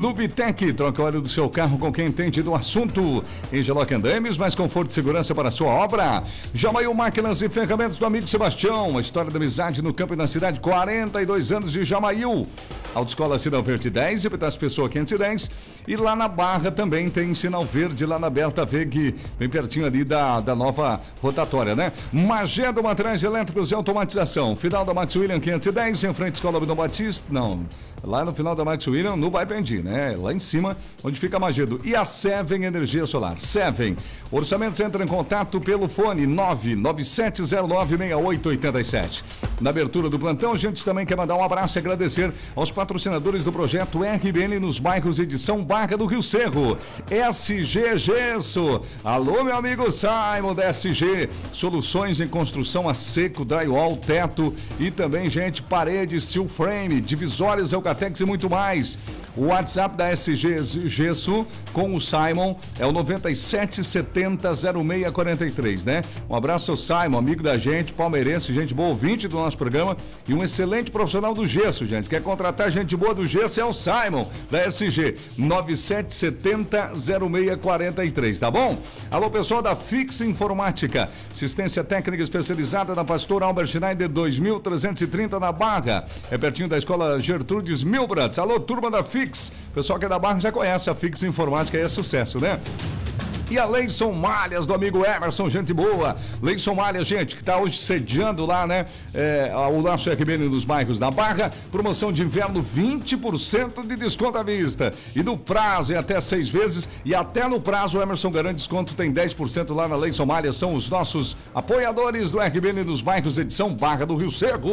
No Bitec, troca óleo do seu carro com quem entende do assunto. Engeloc Andames, mais conforto e segurança para a sua obra. Jamaiu Máquinas e Ferramentas do amigo Sebastião. A história da amizade no campo e na cidade, 42 anos de Jamaiu. Autoescola Sinal Verde 10 e Petas Pessoa 510. E lá na Barra também tem Sinal Verde, lá na Berta Veg, bem pertinho ali da, da nova rotatória, né? Magedo Materiais Elétricos e Automatização. Final da Max William 510, em frente à Escola Bruno Batista. Não, lá no final da Max William, no Baipendi, né? Lá em cima, onde fica Magedo. E a Seven Energia Solar. Seven. Orçamentos entra em contato pelo fone 997096887. Na abertura do plantão, a gente também quer mandar um abraço e agradecer aos patrocinadores do projeto RBN nos bairros Edição Barra do Rio Cerro. SG Gesso. Alô, meu amigo Simon da SG. Soluções em construção a seco, drywall, teto e também, gente, paredes, steel frame, divisórias, Eucatex e muito mais. O WhatsApp da SG Gesso com o Simon é o 97700643, né? Um abraço ao Simon, amigo da gente, palmeirense, gente boa, ouvinte do nosso programa e um excelente profissional do gesso, gente. Quer contratar gente boa do gesso é o Simon, da SG, 97700643, tá bom? Alô, pessoal da Fix Informática, assistência técnica especializada na Pastor Albert Schneider 2330 na Barra. É pertinho da Escola Gertrudes Milbrats. Alô, turma da Fix Fix. O pessoal que é da Barra já conhece a Fix Informática é sucesso, né? E a Leison Malhas do amigo Emerson, gente boa. Leison Malhas, gente, que está hoje sediando lá, né? É, o nosso RBN nos bairros da Barra. Promoção de inverno, 20% de desconto à vista. E no prazo, em até seis vezes. E até no prazo, o Emerson garante desconto, tem 10% lá na Leison Malhas. São os nossos apoiadores do RBN nos bairros, edição Barra do Rio Seco.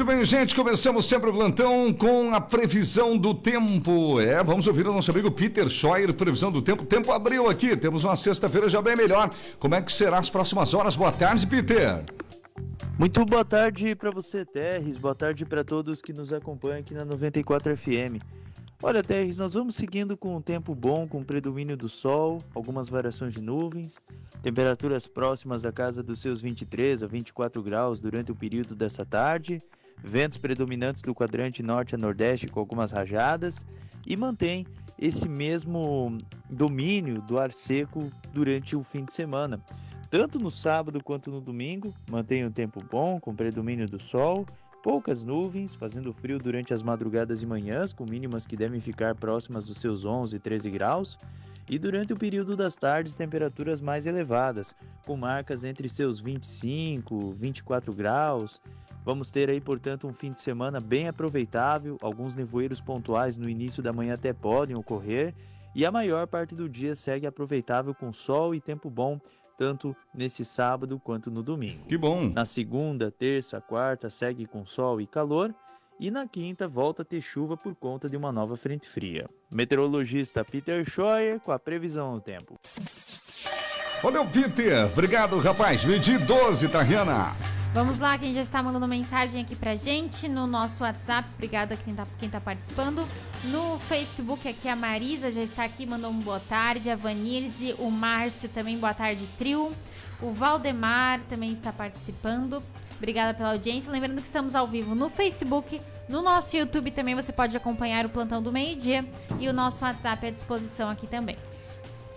Muito bem, gente, começamos sempre o plantão com a previsão do tempo. É, vamos ouvir o nosso amigo Peter Scheuer, previsão do tempo. Tempo abriu aqui, temos uma sexta-feira já bem melhor. Como é que será as próximas horas? Boa tarde, Peter. Muito boa tarde para você, Terres. Boa tarde para todos que nos acompanham aqui na 94 FM. Olha, Terres, nós vamos seguindo com um tempo bom, com predomínio do sol, algumas variações de nuvens, temperaturas próximas da casa dos seus 23 a 24 graus durante o período dessa tarde ventos predominantes do quadrante norte a nordeste com algumas rajadas e mantém esse mesmo domínio do ar seco durante o fim de semana. Tanto no sábado quanto no domingo, mantém um tempo bom, com predomínio do sol, poucas nuvens, fazendo frio durante as madrugadas e manhãs, com mínimas que devem ficar próximas dos seus 11 e 13 graus, e durante o período das tardes, temperaturas mais elevadas, com marcas entre seus 25 e 24 graus, Vamos ter aí, portanto, um fim de semana bem aproveitável. Alguns nevoeiros pontuais no início da manhã até podem ocorrer. E a maior parte do dia segue aproveitável com sol e tempo bom, tanto nesse sábado quanto no domingo. Que bom! Na segunda, terça, quarta segue com sol e calor. E na quinta volta a ter chuva por conta de uma nova frente fria. Meteorologista Peter Scheuer com a previsão do tempo. Valeu, Peter. Obrigado, rapaz. Medi 12, Tariana. Vamos lá, quem já está mandando mensagem aqui pra gente no nosso WhatsApp. Obrigado a quem tá, quem tá participando. No Facebook aqui a Marisa já está aqui, mandou um boa tarde. A Vanilze, o Márcio também, boa tarde, trio. O Valdemar também está participando. Obrigada pela audiência. Lembrando que estamos ao vivo no Facebook, no nosso YouTube também você pode acompanhar o plantão do meio-dia e o nosso WhatsApp à disposição aqui também.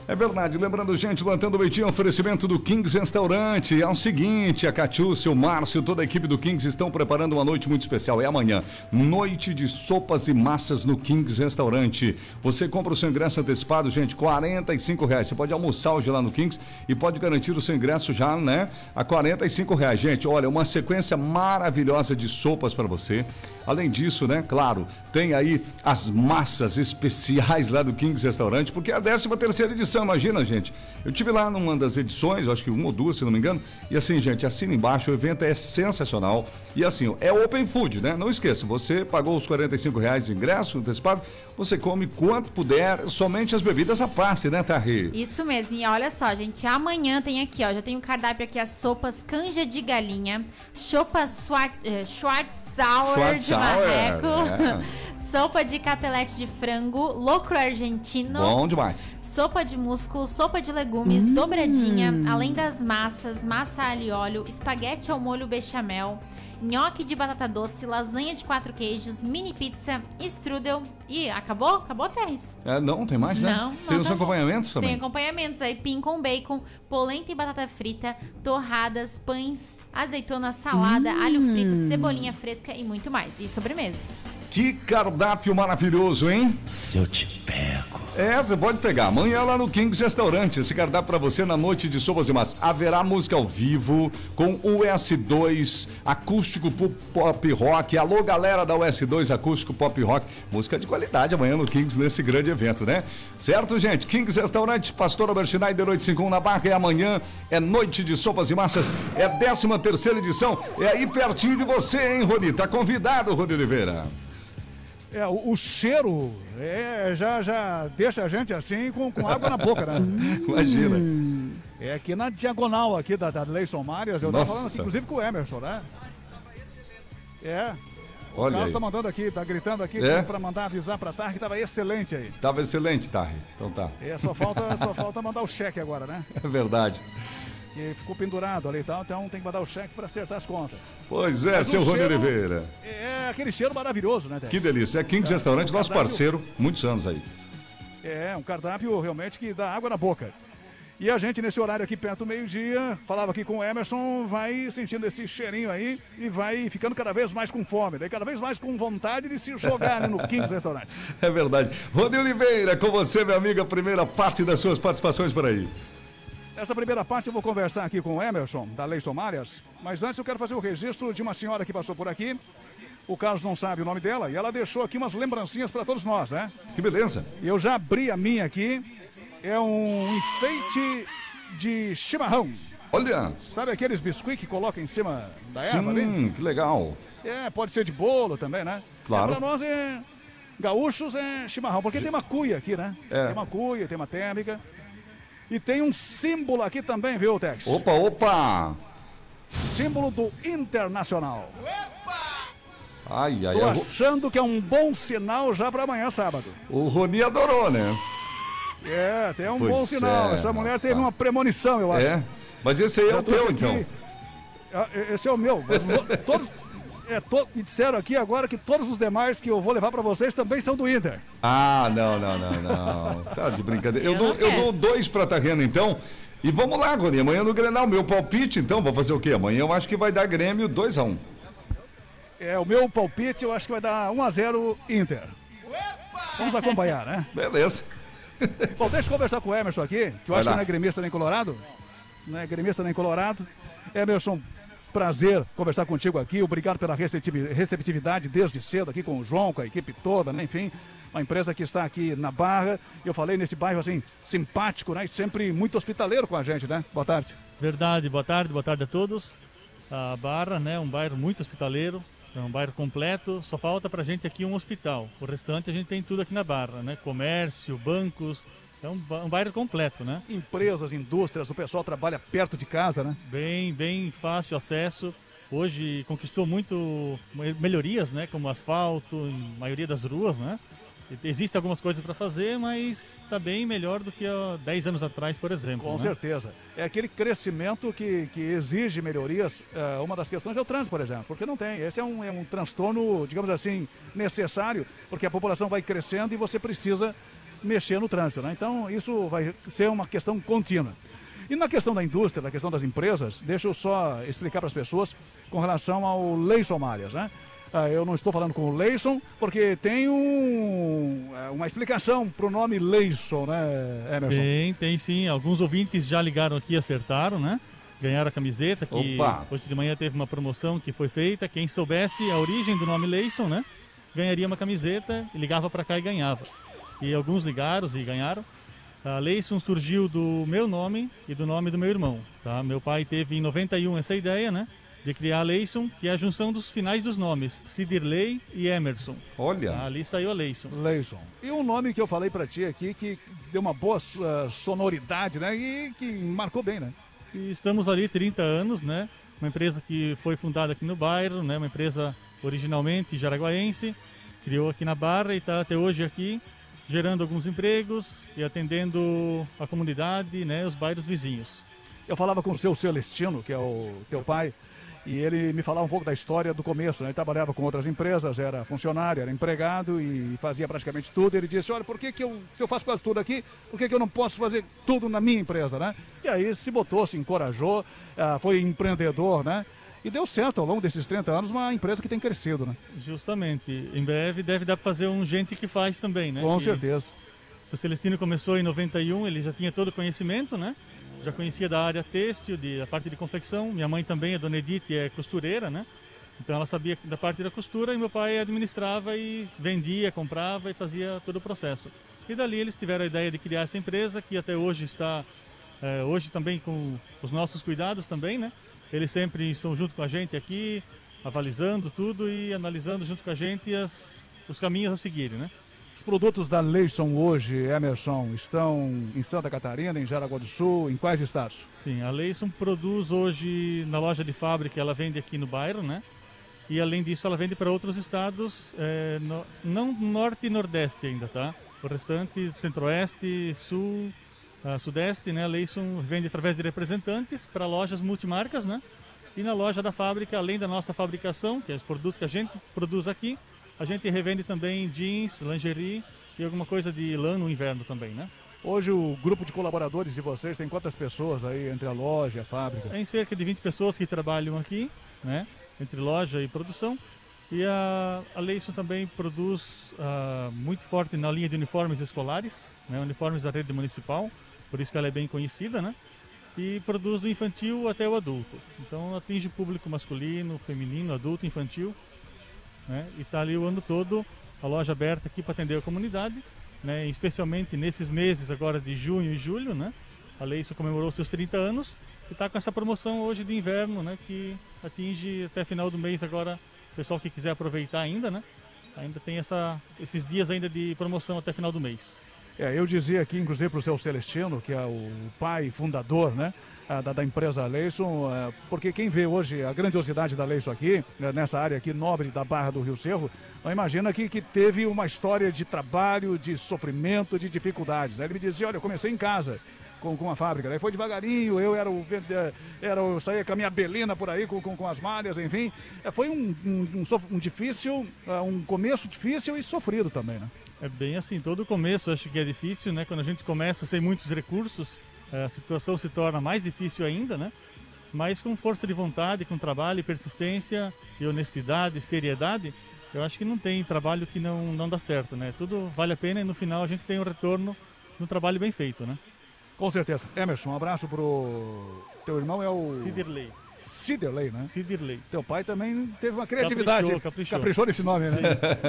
É verdade. Lembrando, gente, Lantando Beitinho, oferecimento do Kings Restaurante. É o seguinte, a Catiúcia, o Márcio, toda a equipe do Kings estão preparando uma noite muito especial. É amanhã. Noite de sopas e massas no Kings Restaurante. Você compra o seu ingresso antecipado, gente, 45 reais. Você pode almoçar hoje lá no Kings e pode garantir o seu ingresso já, né? A 45 reais. Gente, olha, uma sequência maravilhosa de sopas para você. Além disso, né, claro, tem aí as massas especiais lá do Kings Restaurante, porque é a 13 terceira edição, imagina, gente. Eu tive lá numa das edições, acho que uma ou duas, se não me engano, e assim, gente, assina embaixo, o evento é sensacional. E assim, é open food, né? Não esqueça, você pagou os 45 reais de ingresso antecipado, você come quanto puder, somente as bebidas à parte, né, Tarri? Isso mesmo, e olha só, gente, amanhã tem aqui, ó, já tem o um cardápio aqui, as sopas canja de galinha, chopa Schwarz, eh, Schwarzauer de marreco, é. sopa de capelete de frango, locro argentino. Bom demais. Sopa de músculo, sopa de legumes, dobradinha, além das massas, massa alho e óleo, espaguete ao molho bechamel, nhoque de batata doce, lasanha de quatro queijos, mini pizza, strudel e acabou? Acabou, Terres? É, não, tem mais, né? Não, não, tem os tá bom. acompanhamentos também. Tem acompanhamentos aí, pin com bacon, polenta e batata frita, torradas, pães, azeitona, salada, alho frito, cebolinha fresca e muito mais. E sobremesas. Que cardápio maravilhoso, hein? Se eu te pego. É, você pode pegar. Amanhã lá no Kings Restaurante. Esse cardápio pra você na noite de sopas e massas. Haverá música ao vivo com US2, acústico pop rock. Alô, galera da US2 acústico pop rock. Música de qualidade amanhã no Kings nesse grande evento, né? Certo, gente? Kings Restaurante, Pastor Albert Schneider 851 na Barra. E amanhã é noite de sopas e massas. É a 13 terceira edição. É aí pertinho de você, hein, Rony? Tá convidado, Rony Oliveira. É, o, o cheiro é, já, já deixa a gente assim com, com água na boca, né? Imagina. É aqui na diagonal aqui da, da Leison Marias, eu tava Nossa. falando aqui, inclusive com o Emerson, né? É. O Olha Carlos aí. tá mandando aqui, tá gritando aqui É? pra mandar avisar pra Tar que tava excelente aí. Tava excelente, Tarri. Então tá. É, só falta, só falta mandar o cheque agora, né? É verdade. Que ficou pendurado ali e tal, então tem que mandar o cheque pra acertar as contas. Pois é, Mas seu Rony cheiro- Oliveira. É aquele cheiro maravilhoso, né, Tex? Que delícia. É Kings Restaurante, o nosso cardápio- parceiro, muitos anos aí. É, um cardápio realmente que dá água na boca. E a gente, nesse horário aqui perto do meio-dia, falava aqui com o Emerson, vai sentindo esse cheirinho aí e vai ficando cada vez mais com fome, daí cada vez mais com vontade de se jogar ali no Kings Restaurante. É verdade. Rony Oliveira, com você, meu amigo, a primeira parte das suas participações por aí. Nessa primeira parte eu vou conversar aqui com o Emerson, da Lei Somárias, mas antes eu quero fazer o registro de uma senhora que passou por aqui. O Carlos não sabe o nome dela e ela deixou aqui umas lembrancinhas para todos nós, né? Que beleza. Eu já abri a minha aqui. É um enfeite de chimarrão. Olha, Sabe aqueles biscuits que coloca em cima da erva ali? sim, que legal. É, pode ser de bolo também, né? Claro. É, pra nós é. Gaúchos é chimarrão, porque tem uma cuia aqui, né? É. Tem uma cuia, tem uma térmica. E tem um símbolo aqui também, viu, Tex? Opa, opa. Símbolo do Internacional. Ai, ai, Tô ai. achando que é um bom sinal já pra amanhã, sábado. O Rony adorou, né? É, tem um Pois bom sinal. é, Essa mulher teve uma premonição, eu acho. É. Mas esse aí é o teu, aqui- então. Esse é o meu. Todos, é, to- me disseram aqui agora que todos os demais que eu vou levar pra vocês também são do Inter. Ah, não, não, não, não. Tá de brincadeira. Eu, Eu dou, eu dou dois pra Tarreno, então. E vamos lá, Rony. Amanhã no Grenal, meu palpite, então. Vou fazer o quê? Amanhã eu acho que vai dar Grêmio 2x1. É, o meu palpite eu acho que vai dar 1x0 Inter. Vamos acompanhar, né? Beleza. Bom, deixa eu conversar com o Emerson aqui, que eu Vai acho lá. que não é gremista nem colorado. Não é gremista nem colorado. Emerson, prazer conversar contigo aqui. Obrigado pela receptivi- receptividade desde cedo aqui com o João, com a equipe toda, né? Enfim, uma empresa que está aqui na Barra. Eu falei nesse bairro assim, simpático, né? E sempre muito hospitaleiro com a gente, né? Boa tarde. Verdade, boa tarde, boa tarde a todos. A Barra, né, um bairro muito hospitaleiro, é um bairro completo. Só falta pra gente aqui um hospital. O restante a gente tem tudo aqui na Barra, né? Comércio, bancos, é um, um bairro completo, né? Empresas, indústrias, o pessoal trabalha perto de casa, né? Bem, bem fácil acesso. Hoje conquistou muito me- melhorias, né, como asfalto em maioria das ruas, né? Existem algumas coisas para fazer, mas está bem melhor do que há 10 anos atrás, por exemplo. Com né? certeza. É aquele crescimento que, que exige melhorias. Eh, uma das questões é o trânsito, por exemplo, porque não tem. Esse é um, é um transtorno, digamos assim, necessário, porque a população vai crescendo e você precisa mexer no trânsito. Né? Então, isso vai ser uma questão contínua. E na questão da indústria, na questão das empresas, deixa eu só explicar para as pessoas com relação ao Leison Malhas, né? Ah, eu não estou falando com o Leison, porque tem um, eh, uma explicação para o nome Leison, né, Emerson? Tem, tem sim. Alguns ouvintes já ligaram aqui e acertaram, né? Ganharam a camiseta, que Opa! hoje de manhã teve uma promoção que foi feita. Quem soubesse a origem do nome Leison, né? Ganharia uma camiseta e ligava para cá e ganhava. E alguns ligaram e ganharam. A Leison surgiu do meu nome e do nome do meu irmão, tá? Meu pai teve em 91 essa ideia, né? De criar a Leison, que é a junção dos finais dos nomes, Cidirley e Emerson. Olha. Tá? Ali saiu a Leison. Leison. E um nome que eu falei pra ti aqui que deu uma boa ah, sonoridade, né? E que marcou bem, né? E estamos ali 30 anos, né? Uma empresa que foi fundada aqui no bairro, né? Uma empresa originalmente jaraguaense, criou aqui na Barra e está até hoje aqui. Gerando alguns empregos e atendendo a comunidade, né, os bairros vizinhos. Eu falava com o seu Celestino, que é o teu pai, e ele me falava um pouco da história do começo. Né? Ele trabalhava com outras empresas, era funcionário, era empregado e fazia praticamente tudo. Ele disse: Olha, por que, que eu, se eu faço quase tudo aqui, por que, que eu não posso fazer tudo na minha empresa? Né? E aí se botou, se encorajou, ah, foi empreendedor, né? E deu certo ao longo desses 30 anos, uma empresa que tem crescido, né? Justamente. Em breve deve dar para fazer um gente que faz também, né? Com que, certeza. Se o Celestino começou em 91, ele já tinha todo o conhecimento, né? Já conhecia da área têxtil, de, da parte de confecção. Minha mãe também, a dona Edith, é costureira, né? Então ela sabia da parte da costura e meu pai administrava e vendia, comprava e fazia todo o processo. E dali eles tiveram a ideia de criar essa empresa que até hoje está, é, hoje também com os nossos cuidados também, né? Eles sempre estão junto com a gente aqui, avalizando tudo e analisando junto com a gente as, os caminhos a seguir, né? Os produtos da Leison hoje, Emerson, estão em Santa Catarina, em Jaraguá do Sul, em quais estados? Sim, a Leison produz hoje na loja de fábrica, ela vende aqui no bairro, né? E além disso, ela vende para outros estados, é, no, não norte e nordeste ainda, tá? O restante, centro-oeste, sul, uh, sudeste, né? A Leison vende através de representantes para lojas multimarcas, né? E na loja da fábrica, além da nossa fabricação, que é os produtos que a gente produz aqui, a gente revende também jeans, lingerie e alguma coisa de lã no inverno também, né? Hoje o grupo de colaboradores de vocês tem quantas pessoas aí entre a loja e a fábrica? Tem cerca de 20 pessoas que trabalham aqui, né? Entre loja e produção. E a, a Leison também produz uh, muito forte na linha de uniformes escolares, né? uniformes da rede municipal por isso que ela é bem conhecida, né? E produz do infantil até o adulto. Então atinge público masculino, feminino, adulto, infantil. Né? E está ali o ano todo a loja aberta aqui para atender a comunidade, né? especialmente nesses meses agora de junho e julho. Né? A Leison comemorou seus 30 anos e está com essa promoção hoje de inverno, né? que atinge até final do mês agora o pessoal que quiser aproveitar ainda, né? Ainda tem essa, esses dias ainda de promoção até final do mês. É, eu dizia aqui, inclusive, para o seu Celestino, que é o pai fundador, né? Da, da, empresa Leison, é, porque quem vê hoje a grandiosidade da Leison aqui, né, nessa área aqui nobre da Barra do Rio Cerro, não imagina que, que teve uma história de trabalho, de sofrimento, de dificuldades. Ele me dizia, olha, eu comecei em casa, com, com a fábrica. Aí foi devagarinho, eu era o era saía com a minha belina por aí, com, com, com as malhas, enfim. É, foi um, um, um, um difícil, é, um começo difícil e sofrido também, né? É bem assim, todo começo acho que é difícil, né? Quando a gente começa sem muitos recursos, a situação se torna mais difícil ainda, né? Mas com força de vontade, com trabalho, persistência e honestidade, seriedade, eu acho que não tem trabalho que não, não dá certo, né? Tudo vale a pena e no final a gente tem um retorno no trabalho bem feito, né? Com certeza. Emerson, um abraço pro teu irmão é o Ciderley. Ciderley, né? Ciderley. Teu pai também teve uma criatividade. Caprichou, caprichou. caprichou nesse nome, né?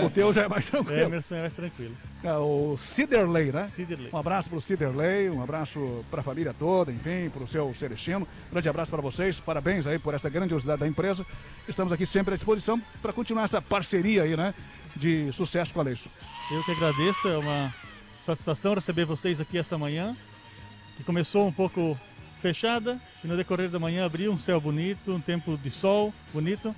o teu já é mais tranquilo. É, Emerson é mais tranquilo. É, o Ciderley, né? Ciderley. Um abraço pro Ciderley, um abraço pra família toda, enfim, pro seu Celestino. Grande abraço para vocês, parabéns aí por essa grandiosidade da empresa. Estamos aqui sempre à disposição para continuar essa parceria aí, né? De sucesso com a Leixo. Eu que agradeço, é uma satisfação receber vocês aqui essa manhã, que começou um pouco fechada e no decorrer da manhã abriu um céu bonito, um tempo de sol bonito.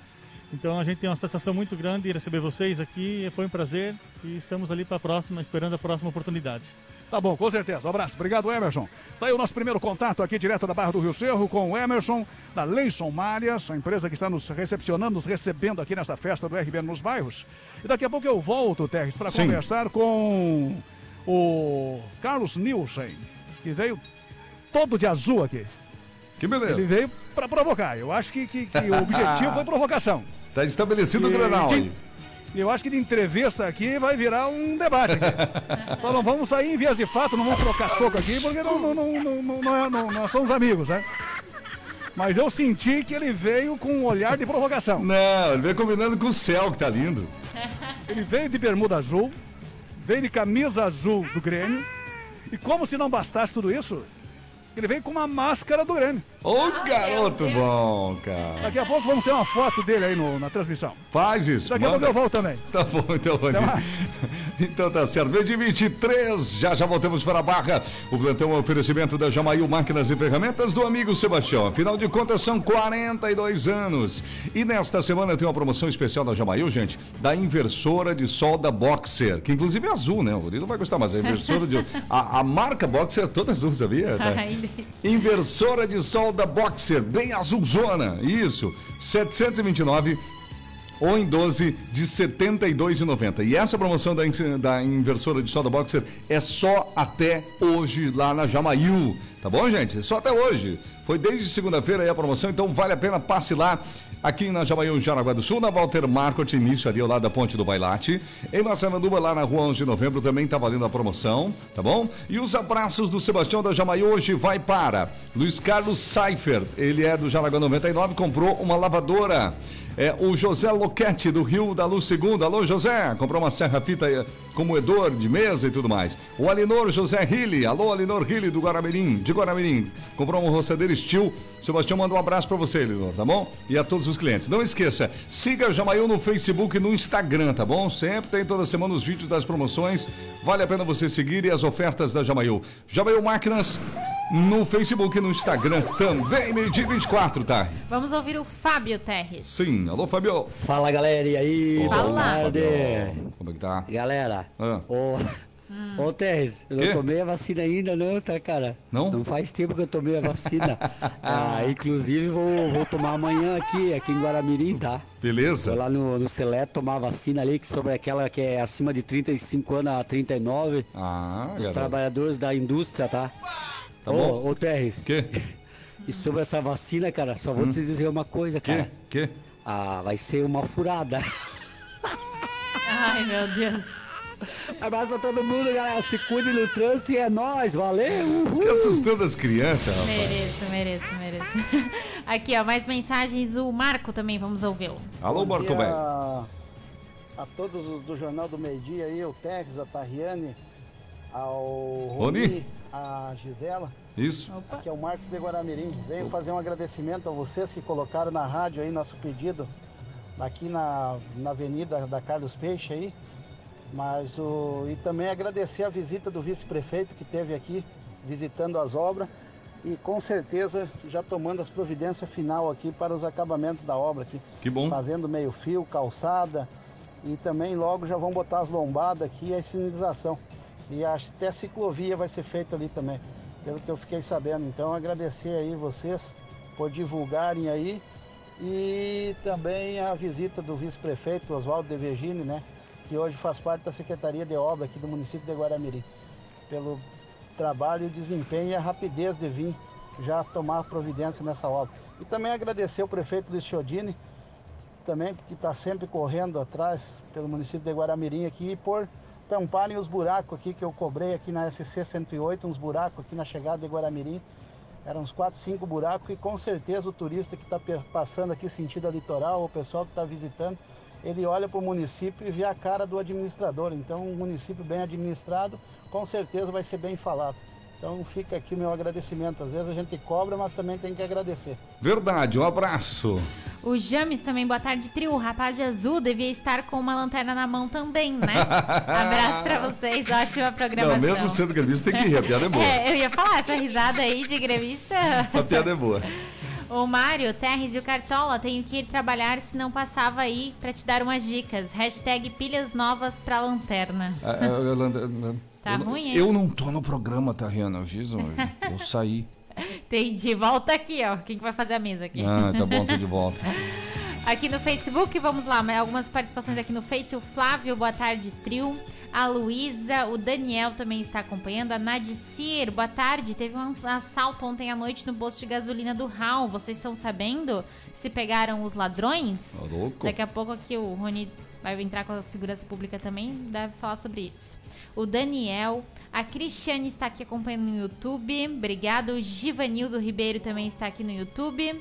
Então a gente tem uma satisfação muito grande em receber vocês aqui, foi um prazer e estamos ali para a próxima, esperando a próxima oportunidade. Tá bom, com certeza. Um abraço. Obrigado, Emerson. Está aí o nosso primeiro contato aqui direto da Barra do Rio Cerro com o Emerson, da Leison Malhas, a empresa que está nos recepcionando, nos recebendo aqui nessa festa do RBN nos bairros. E daqui a pouco eu volto, Terres, para conversar com o Carlos Nielsen, que veio todo de azul aqui. Que beleza. Ele veio para provocar. Eu acho que, que, que o objetivo foi provocação. Tá estabelecido e, o granal aí. Eu acho que de entrevista aqui vai virar um debate. Só não vamos sair em vias de fato, não vamos trocar soco aqui, porque não, não, não, não, não, não, é, não nós somos amigos, né? Mas eu senti que ele veio com um olhar de provocação. Não, ele veio combinando com o céu, que tá lindo. Ele veio de bermuda azul, veio de camisa azul do Grêmio. E como se não bastasse tudo isso, ele veio com uma máscara do Grêmio. Ô, garoto bom, cara. Daqui a pouco vamos ter uma foto dele aí no- na transmissão. Faz isso. Daqui a pouco manda. eu volto também. Tá bom, então, Rony. mais. Então tá certo. Meio de 23, já já voltamos para a barra. O plantão é um oferecimento da Jamail Máquinas e Ferramentas do amigo Sebastião. Afinal de contas, são 42 anos. E nesta semana tem uma promoção especial da Jamail, gente, da inversora de solda Boxer, que inclusive é azul, né? O Rodrigo não vai gostar, mas a inversora de. A, a marca Boxer é toda azul, sabia? Tá? Inversora de solda Boxer, bem azulzona. Isso. 729 ou em 12 de R$ 72,90. E essa promoção da, da inversora de solda Boxer é só até hoje lá na Jamail. Tá bom, gente? Só até hoje. Foi desde segunda-feira aí a promoção, então vale a pena passe lá. Aqui na Jamail, Jaraguá do Sul, na Walter Marcot, início ali ao lado da Ponte do Bailate. Em Massaranduba, lá na rua 11 de novembro, também tá valendo a promoção, tá bom? E os abraços do Sebastião da Jamail hoje vai para Luiz Carlos Seifer. Ele é do Jaraguá 99, comprou uma lavadora. É o José Loquete, do Rio da Luz Segunda. Alô, José, comprou uma serra-fita eh, com moedor de mesa e tudo mais. O Alinor José Rille, alô, Alinor Rille, do Guaramirim, de Guaramirim. Comprou uma roçadeira Steel. Sebastião manda um abraço pra você, Alinor, tá bom? E a todos os clientes. Não esqueça, siga a Jamail no Facebook e no Instagram, tá bom? Sempre tem toda semana os vídeos das promoções. Vale a pena você seguir e as ofertas da Jamail. Jamail Máquinas no Facebook e no Instagram também, meio-dia e 24, tá? Vamos ouvir o Fábio Terres. Sim, alô, Fabio. Fala galera, e aí? Fala. Tarde. Como é que tá? Galera, Ah. Ô, ô Teres, eu não tomei a vacina ainda não, tá cara? Não? Não faz tempo que eu tomei a vacina. ah, inclusive vou, vou tomar amanhã aqui, aqui em Guaramirim, tá? Beleza? Vou lá no, no Seleto tomar a vacina ali, que sobre aquela que é acima de 35 anos a 39. Ah, Os garoto. trabalhadores da indústria, tá? Tá ô, bom. ô Teres, Que? e sobre essa vacina, cara, só vou te dizer uma coisa, Que? cara. Que? Ah, vai ser uma furada. Ai, meu Deus. Abraço pra todo mundo, galera. Se cuide no trânsito e é nóis. Valeu. Uhul. Que assustando as crianças, rapaz. Mereço, mereço, mereço. Aqui, ó, mais mensagens. O Marco também, vamos ouvi-lo. Alô, Bom Marco Velho. A, todos os do Jornal do Meio Dia aí, o Tex, a Tarriane, ao Rony. Rony, a Gisela. Isso. Opa. Aqui é o Marcos de Guaramirim. Venho fazer um agradecimento a vocês que colocaram na rádio aí nosso pedido aqui na, na Avenida da Carlos Peixe aí. Mas o, e também agradecer a visita do vice-prefeito que teve aqui visitando as obras e com certeza já tomando as providências final aqui para os acabamentos da obra aqui. Que bom. Fazendo meio fio, calçada e também logo já vão botar as lombadas aqui e a sinalização. E até a ciclovia vai ser feita ali também, pelo que eu fiquei sabendo. Então agradecer aí vocês por divulgarem aí e também a visita do vice-prefeito Oswaldo De Vergine, né? Que hoje faz parte da Secretaria de Obra aqui do município de Guaramirim. Pelo trabalho, desempenho e a rapidez de vir já tomar providência nessa obra. E também agradecer o prefeito Luiz Chiodini, também que está sempre correndo atrás pelo município de Guaramirim aqui por tamparem os buracos aqui que eu cobrei aqui na SC 108, uns buracos aqui na chegada de Guaramirim. Eram uns 4, 5 buracos e com certeza o turista que está passando aqui sentido a litoral, o pessoal que está visitando, ele olha para o município e vê a cara do administrador. Então, um município bem administrado, com certeza vai ser bem falado. Então, fica aqui o meu agradecimento. Às vezes a gente cobra, mas também tem que agradecer. Verdade, um abraço. O James também, boa tarde, trio. O rapaz de azul devia estar com uma lanterna na mão também, né? Abraço pra vocês, ótima programação. Não, mesmo sendo gremista tem que rir, a piada é boa. É, eu ia falar, essa risada aí de grevista. A piada é boa. O Mário, Terres e o Cartola, tenho que ir trabalhar, se não passava aí pra te dar umas dicas. Hashtag pilhas novas pra lanterna. Ah, ah, Yolanda, Tá eu, não- ruim, hein? Eu não tô no programa, tá? Eu fiz hoje. Eu saí. Entendi. Volta aqui, ó. Quem que vai fazer a mesa aqui? Ah, tá bom, tô de volta. Aqui no Facebook, vamos lá, mas algumas participações aqui no Face. O Flávio, boa tarde, trio. A Luísa, o Daniel também está acompanhando. A Nadicir, boa tarde. Teve um assalto ontem à noite no posto de gasolina do Raul. Vocês estão sabendo se pegaram os ladrões? Tá louco? Daqui a pouco aqui o Rony vai entrar com a segurança pública também, deve falar sobre isso. O Daniel, a Cristiane está aqui acompanhando no YouTube. Obrigado. O Givanildo Ribeiro também está aqui no YouTube.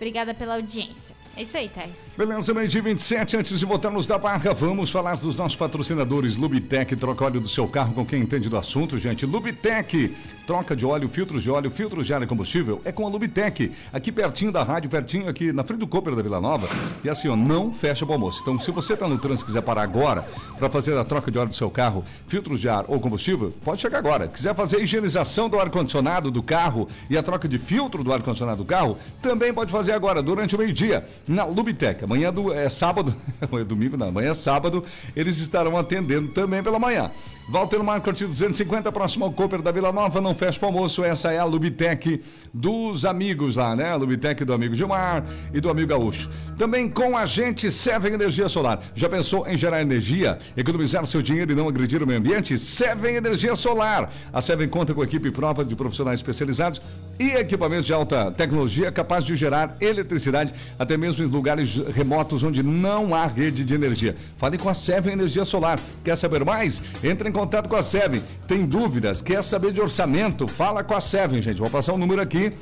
Obrigada pela audiência. É isso aí, Thais. Beleza, meio dia 27, antes de voltarmos da barra, vamos falar dos nossos patrocinadores. Lubitec, troca óleo do seu carro com quem entende do assunto, gente. Lubitec, troca de óleo, filtros de óleo, filtros de ar e combustível, é com a Lubitec. Aqui pertinho da rádio, pertinho aqui na frente do Cooper da Vila Nova. E assim, ó, não fecha o almoço. Então, se você tá no trânsito e quiser parar agora para fazer a troca de óleo do seu carro, filtros de ar ou combustível, pode chegar agora. Quiser fazer a higienização do ar-condicionado do carro e a troca de filtro do ar-condicionado do carro, também pode fazer agora, durante o meio-dia na Lubitec. Amanhã do, é sábado, é domingo, não, amanhã é sábado, eles estarão atendendo também pela manhã. Walter Marcos 250, próximo ao Cooper da Vila Nova, não fecha o almoço, essa é a Lubitec dos amigos lá, né? A Lubitec do amigo Gilmar e do amigo Gaúcho. Também com a gente, Seven Energia Solar. Já pensou em gerar energia, economizar seu dinheiro e não agredir o meio ambiente? Seven Energia Solar. A Seven conta com equipe própria de profissionais especializados e equipamentos de alta tecnologia capaz de gerar eletricidade até mesmo em lugares remotos onde não há rede de energia. Fale com a Seven Energia Solar. Quer saber mais? Entre em contato com a Seven. Tem dúvidas? Quer saber de orçamento? Fala com a Seven, gente. Vou passar o um número aqui.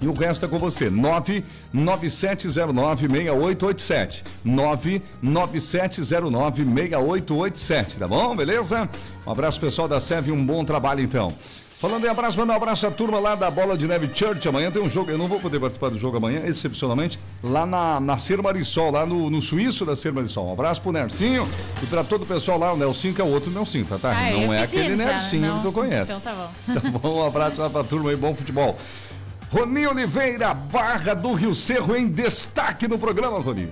E o resto é com você. 997096887. 997096887, tá bom? Beleza? Um abraço pessoal da Seven, um bom trabalho então. Falando em abraço, mandar um abraço à turma lá da Bola de Neve Church. Amanhã tem um jogo, eu não vou poder participar do jogo amanhã, excepcionalmente, lá na, na Ser Marisol, lá no, no Suíço da Ser Marisol. Um abraço pro Nercinho e pra todo o pessoal lá, o Nelsinho, que é o outro Nelsinho, tá? tá? Ah, não é aquele já, Nercinho não. que tu conhece. Então tá bom. Tá bom, um abraço lá pra turma aí, bom futebol. Rony Oliveira, Barra do Rio Cerro em destaque no programa, Rony.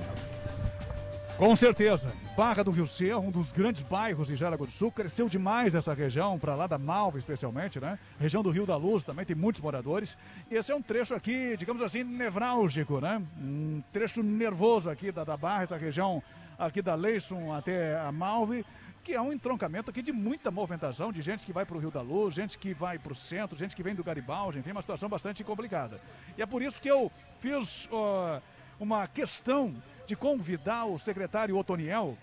Com certeza. Barra do Rio Cerro, um dos grandes bairros de Jaraguá do Sul, cresceu demais essa região, para lá da Malva especialmente, né? Região do Rio da Luz também tem muitos moradores. E esse é um trecho aqui, digamos assim, nevrálgico, né? Um trecho nervoso aqui da, da Barra, essa região aqui da Leison até a Malve, que é um entroncamento aqui de muita movimentação, de gente que vai para o Rio da Luz, gente que vai para o centro, gente que vem do Garibaldi, enfim, uma situação bastante complicada. E é por isso que eu fiz uh, uma questão de convidar o secretário Otoniel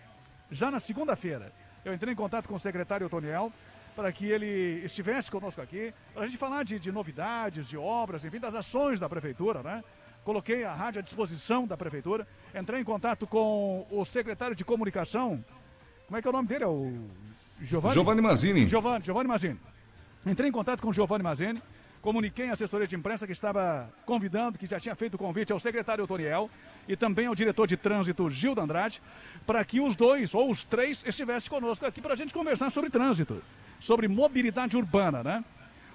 já na segunda-feira. Eu entrei em contato com o secretário Otoniel para que ele estivesse conosco aqui, para a gente falar de, de, novidades, de obras, enfim, das ações da prefeitura, né? Coloquei a rádio à disposição da prefeitura, entrei em contato com o secretário de comunicação, como é que é o nome dele? É o Giovanni? Giovanni Mazini. Giovanni, Giovanni Mazini. Entrei em contato com o Giovanni Mazini, comuniquei à assessoria de imprensa que estava convidando, que já tinha feito o convite ao secretário Otoniel e também ao diretor de trânsito Gil Andrade, para que os dois ou os três estivessem conosco aqui para a gente conversar sobre trânsito, sobre mobilidade urbana, né?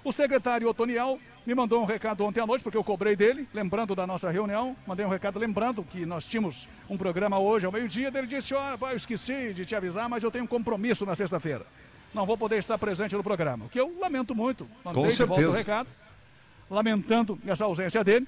O secretário Otoniel me mandou um recado ontem à noite, porque eu cobrei dele, lembrando da nossa reunião. Mandei um recado lembrando que nós tínhamos um programa hoje ao meio-dia. Ele disse: Olha, pai, eu esqueci de te avisar, mas eu tenho um compromisso na sexta-feira. Não vou poder estar presente no programa. O que eu lamento muito. Mandei Com de volta o certeza. recado, lamentando essa ausência dele,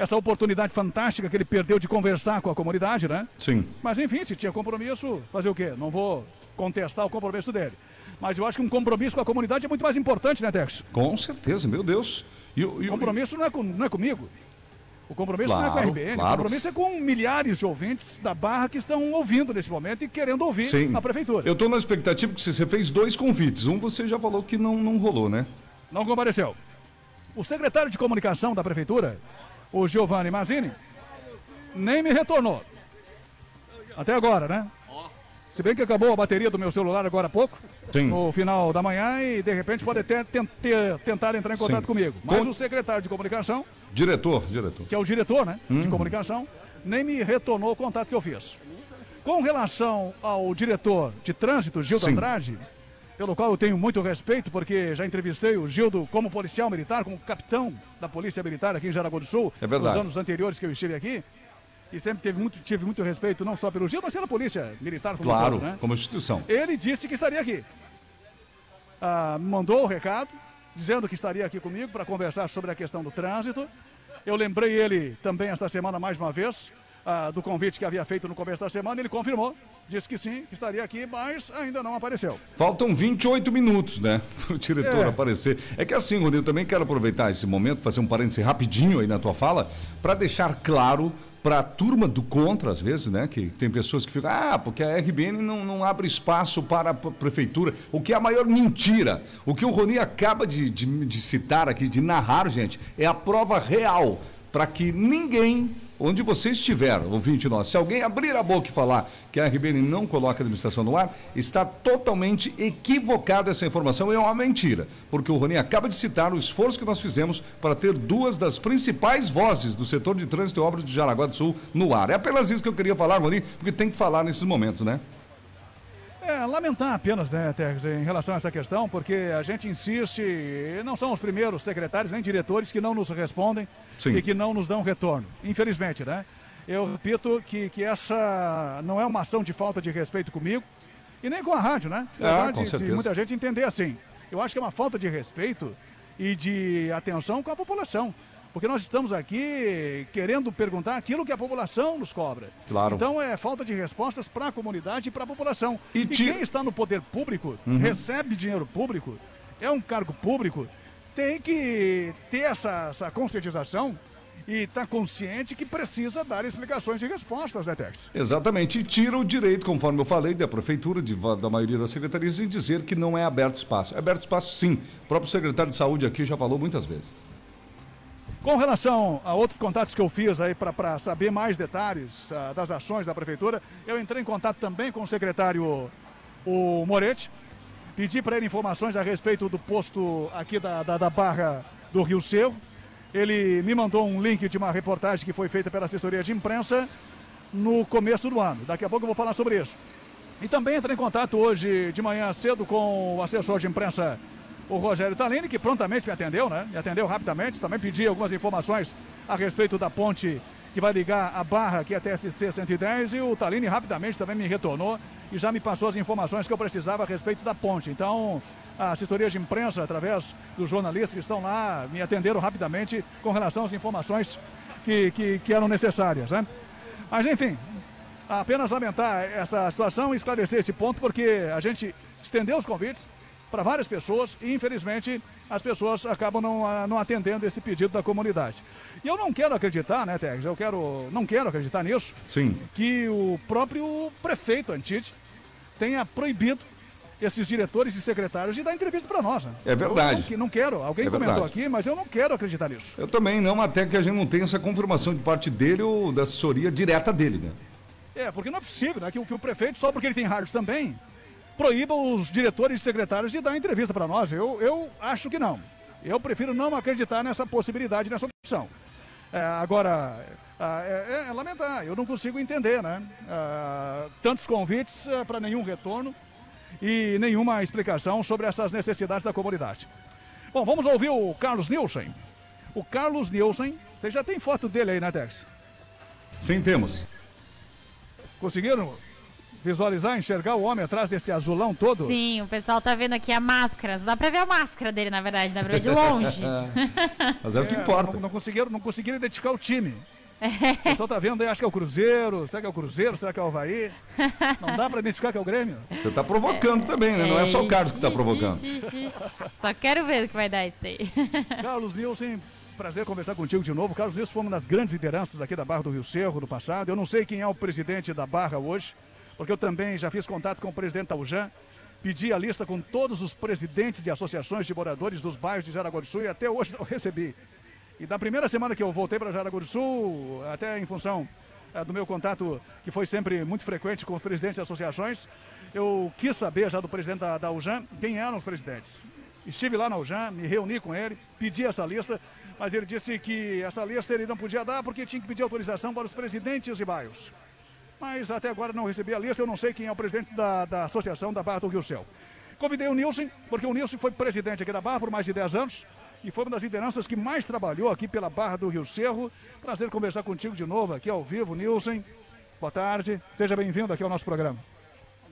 essa oportunidade fantástica que ele perdeu de conversar com a comunidade, né? Sim. Mas enfim, se tinha compromisso, fazer o quê? Não vou contestar o compromisso dele. Mas eu acho que um compromisso com a comunidade é muito mais importante, né, Tex? Com certeza, meu Deus. E, o- e compromisso não é, com, não é comigo. O compromisso não é com a Claro, RBN. claro. O compromisso é com milhares de ouvintes da Barra que estão ouvindo nesse momento e querendo ouvir Sim. a prefeitura. Eu tô na expectativa que você fez dois convites. Um você já falou que não, não rolou, né? Não compareceu. O secretário de comunicação da prefeitura, o Giovanni Mazini, nem me retornou. Até agora, né? Se bem que acabou a bateria do meu celular agora há pouco, Sim. no final da manhã, e de repente pode até ten- ter- tentar entrar em contato Sim. comigo. Mas Com- o secretário de comunicação, Diretor, diretor. que é o diretor né, de Uhum. comunicação, nem me retornou o contato que eu fiz. Com relação ao diretor de trânsito, Gildo Sim. Andrade, pelo qual eu tenho muito respeito, porque já entrevistei o Gildo como policial militar, como capitão da Polícia Militar aqui em Jaraguá do Sul, É nos anos anteriores que eu estive aqui. E sempre teve muito, tive muito respeito, não só pelo Gildo, mas pela Polícia Militar como Claro, todo, né? como instituição. Ele disse que estaria aqui. Ah, mandou o recado, dizendo que estaria aqui comigo para conversar sobre a questão do trânsito. Eu lembrei ele também esta semana mais uma vez ah, do convite que havia feito no começo da semana. Ele confirmou, disse que sim, que estaria aqui, mas ainda não apareceu. Faltam 28 minutos, né? O diretor É. aparecer. É que assim, Rodrigo, eu também quero aproveitar esse momento, fazer um parêntese rapidinho aí na tua fala, para deixar claro para a turma do contra, às vezes, né? Que tem pessoas que ficam, ah, porque a RBN não, não abre espaço para a prefeitura. O que é a maior mentira. O que o Rony acaba de, de, de citar aqui, de narrar, gente, é a prova real para que ninguém onde você estiver, ouvinte nosso, se alguém abrir a boca e falar que a RBN não coloca a administração no ar, está totalmente equivocada essa informação. É uma mentira, porque o Rony acaba de citar o esforço que nós fizemos para ter duas das principais vozes do setor de trânsito e obras de Jaraguá do Sul no ar. É apenas isso que eu queria falar, Rony, porque tem que falar nesses momentos, né? É, lamentar apenas, né, Terres, em relação a essa questão, porque a gente insiste, e não são os primeiros secretários nem diretores que não nos respondem Sim. e que não nos dão retorno. Infelizmente, né? Eu repito que, que essa não é uma ação de falta de respeito comigo e nem com a rádio, né? Ah, Apesar com de- de, certeza. muita gente entender assim. Eu acho que é uma falta de respeito e de atenção com a população. Porque nós estamos aqui querendo perguntar aquilo que a população nos cobra. Claro. Então é falta de respostas para a comunidade e para a população. E E, ti- quem está no poder público, Uhum. recebe dinheiro público, é um cargo público, tem que ter essa, essa conscientização e estar consciente que precisa dar explicações e respostas, né, Tex? Exatamente, e tira o direito, conforme eu falei, da prefeitura, de, da maioria das secretarias, em dizer que não é aberto espaço. É aberto espaço sim. O próprio secretário de saúde aqui já falou muitas vezes. Com relação a outros contatos que eu fiz aí para saber mais detalhes ah, das ações da prefeitura, eu entrei em contato também com o secretário o Moretti, pedi para ele informações a respeito do posto aqui da, da, da Barra do Rio Cerro. Ele me mandou um link de uma reportagem que foi feita pela assessoria de imprensa no começo do ano. Daqui a pouco eu vou falar sobre isso. E também entrei em contato hoje de manhã cedo com o assessor de imprensa, o Rogério Talini, que prontamente me atendeu, né? Me atendeu rapidamente. Também pedi algumas informações a respeito da ponte que vai ligar a Barra aqui até SC 110 e o Talini rapidamente também me retornou e já me passou as informações que eu precisava a respeito da ponte. Então, a assessoria de imprensa, através dos jornalistas que estão lá, me atenderam rapidamente com relação às informações que, que, que eram necessárias, né? Mas, enfim, apenas lamentar essa situação e esclarecer esse ponto, porque a gente estendeu os convites para várias pessoas e, infelizmente, as pessoas acabam não, ah, não atendendo esse pedido da comunidade. E eu não quero acreditar, né, Tex? Eu quero, não quero acreditar nisso, Sim. que o próprio prefeito Antite tenha proibido esses diretores e secretários de dar entrevista para nós. né? É verdade. Eu não, não quero. Alguém É comentou verdade. aqui, mas eu não quero acreditar nisso. Eu também não, até que a gente não tenha essa confirmação de parte dele ou da assessoria direta dele, né? É, porque não é possível, né? Que, o- que o prefeito, só porque ele tem rádios também, proíba os diretores e secretários de dar entrevista para nós. Eu, eu acho que não. Eu prefiro não acreditar nessa possibilidade, nessa opção. É, agora, ah, é, é lamentar, eu não consigo entender, né? Tantos convites para nenhum retorno e nenhuma explicação sobre essas necessidades da comunidade. Bom, vamos ouvir o Carlos Nielsen. O Carlos Nielsen, você já tem foto dele aí, né, Tex? Sim, temos. Conseguiram visualizar, enxergar o homem atrás desse azulão todo? Sim, o pessoal tá vendo aqui a máscara. Só dá pra ver a máscara dele, na verdade, dá pra ver de longe. Mas é o que É, importa. Não, não conseguiram, não conseguiram identificar o time. O pessoal tá vendo aí, acho que é o Cruzeiro, será que é o Cruzeiro, será que é o Havaí? Não dá pra identificar que é o Grêmio? Você está provocando também, né? Não é só o Carlos que está Ixi, provocando. Só quero ver o que vai dar isso daí. Carlos Nilson, prazer conversar contigo de novo. Carlos Nilson foi uma das grandes lideranças aqui da Barra do Rio Cerro no passado. Eu não sei quem é o presidente da Barra hoje, porque eu também já fiz contato com o presidente Taujan. Pedi a lista com todos os presidentes de associações de moradores dos bairros de Jaraguá do Sul e até hoje não recebi. E da primeira semana que eu voltei para Jaraguá do Sul, até em função eh, do meu contato, que foi sempre muito frequente com os presidentes de associações, eu quis saber já do presidente da, da UJAM quem eram os presidentes. Estive lá na UJAM, me reuni com ele, pedi essa lista, mas ele disse que essa lista ele não podia dar porque tinha que pedir autorização para os presidentes de bairros. Mas até agora não recebi a lista, eu não sei quem é o presidente da, da Associação da Barra do Rio Céu. Convidei o Nilson, porque o Nilson foi presidente aqui da Barra por mais de 10 anos e foi uma das lideranças que mais trabalhou aqui pela Barra do Rio Cerro. Prazer conversar contigo de novo aqui ao vivo, Nilson. Boa tarde, seja bem-vindo aqui ao nosso programa.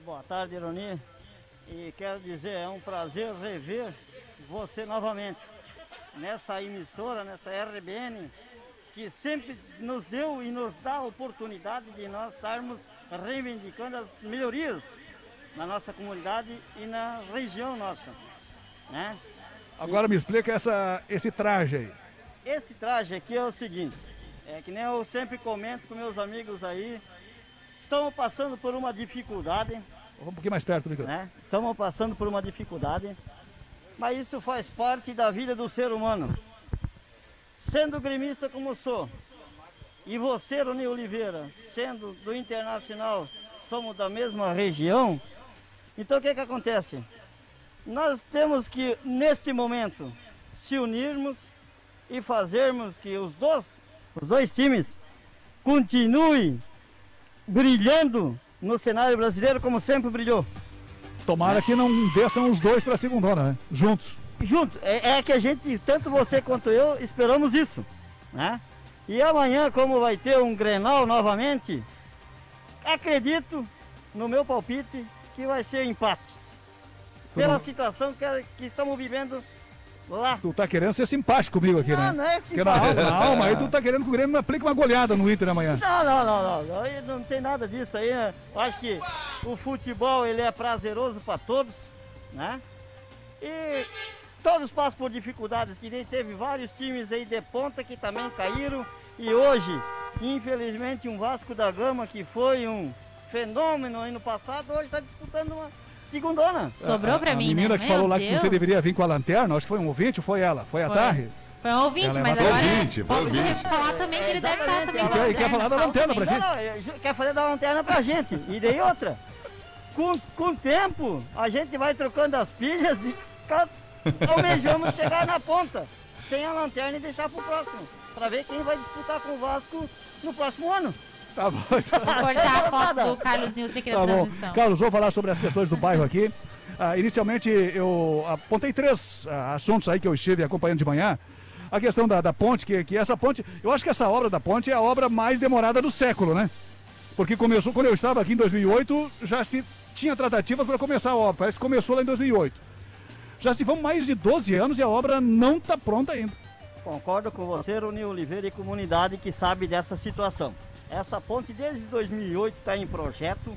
Boa tarde, Ironi. E quero dizer, é um prazer rever você novamente nessa emissora, nessa RBN, que sempre nos deu e nos dá a oportunidade de nós estarmos reivindicando as melhorias na nossa comunidade e na região nossa. Né? Agora me explica essa, esse traje aí. Esse traje aqui é o seguinte, é que nem eu sempre comento com meus amigos aí, estamos passando por uma dificuldade, Vamos um pouquinho mais perto do microfone. né? Estamos passando por uma dificuldade, mas isso faz parte da vida do ser humano. Sendo gremista como sou, e você, Rony Oliveira, sendo do Internacional, somos da mesma região, então o que que acontece? Nós temos que, neste momento, se unirmos e fazermos que os dois, os dois times continuem brilhando no cenário brasileiro como sempre brilhou. Tomara que não desçam os dois para a segunda, né? Juntos. Junto, é, é que a gente, tanto você quanto eu, esperamos isso, né? E amanhã, como vai ter um Grenal novamente, acredito, no meu palpite, que vai ser empate. Pela não- situação que, que estamos vivendo lá. Tu tá querendo ser simpático comigo aqui, Não, né? não é não, simpático. não, mas aí tu tá querendo que o Grêmio aplique uma goleada no Inter amanhã. Não, não, não, não, não, não tem nada disso aí. né? Eu acho que o futebol ele é prazeroso para todos, né? E todos passam por dificuldades, que nem teve vários times aí de ponta que também caíram. E hoje, infelizmente, um Vasco da Gama que foi um fenômeno aí no passado, hoje está disputando uma segundona. Sobrou pra a mim, menina né? que Meu falou lá que Deus. você deveria vir com a lanterna, acho que foi um ouvinte ou foi ela? Foi a Foi. Tarre? Foi um ouvinte, Ela é mas agora ouvinte, posso ouvinte. falar também que ele deve estar também. E quer falar da fala lanterna pra também. gente? Não, não, ju- quer fazer da lanterna pra gente. E daí outra. Com, com o tempo, a gente vai trocando as pilhas e almejamos chegar na ponta. Sem a lanterna e deixar pro próximo. Pra ver quem vai disputar com o Vasco no próximo ano. Tá bom, então. Vou cortar a foto do Carlos Nilson aqui da Tá bom. transmissão. Carlos, vou falar sobre as questões do bairro aqui. Ah, inicialmente, eu apontei três ah, assuntos aí que eu estive acompanhando de manhã. A questão da, da ponte, que, que essa ponte, eu acho que essa obra da ponte é a obra mais demorada do século, né? Porque começou, quando eu estava aqui em 2008, já se tinha tratativas para começar a obra. Parece que começou lá em 2008. Já se vão mais de 12 anos e a obra não está pronta ainda. Concordo com você, Rony Oliveira e comunidade que sabe dessa situação. Essa ponte desde 2008 está em projeto.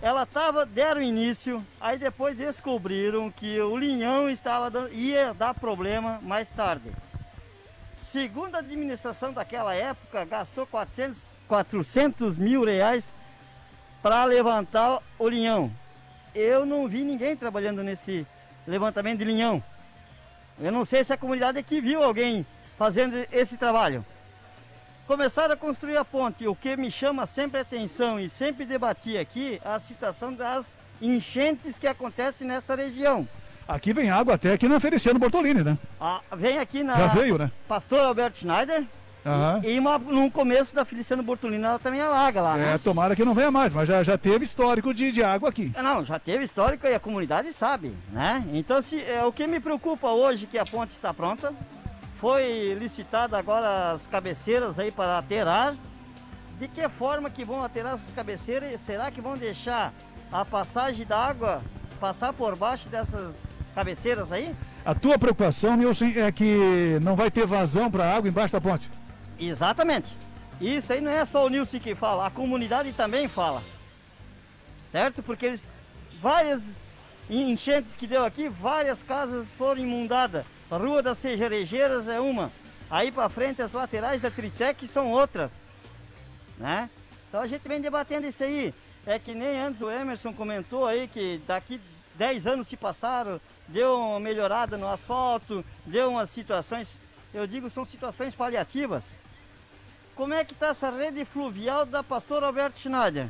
Ela tava, deram início, aí depois descobriram que o linhão estava dando- ia dar problema mais tarde. Segundo a administração daquela época, gastou 400, 400 mil reais para levantar o linhão. Eu não vi ninguém trabalhando nesse levantamento de linhão. Eu não sei se a comunidade aqui viu alguém fazendo esse trabalho. Começaram a construir a ponte. O que me chama sempre a atenção e sempre debati aqui é a situação das enchentes que acontecem nessa região. Aqui vem água até aqui na Feliciano Bortolini, né? Ah, vem aqui na Já veio, né? Pastor Alberto Schneider Aham. e uma, no começo da Feliciano Bortolini ela também alaga lá, É, né? tomara que não venha mais, mas já, já teve histórico de, de água aqui. Não, já teve histórico e a comunidade sabe, né? Então, se, é, o que me preocupa hoje é que a ponte está pronta, foi licitada agora as cabeceiras aí para aterar. De que forma que vão aterar essas cabeceiras? Será que vão deixar a passagem da água passar por baixo dessas cabeceiras aí? A tua preocupação, Nilson, é que não vai ter vazão para água embaixo da ponte. Exatamente. Isso aí não é só o Nilson que fala, a comunidade também fala. Certo? Porque eles. Várias enchentes que deu aqui, várias casas foram inundadas. A Rua das Cejarejeiras é uma. Aí para frente as laterais da Tritec são outra. Né? Então a gente vem debatendo isso aí. É que nem antes o Emerson comentou aí que daqui 10 anos se passaram, deu uma melhorada no asfalto, deu umas situações, eu digo são situações paliativas. Como é que está essa rede fluvial da Pastor Alberto Schneider?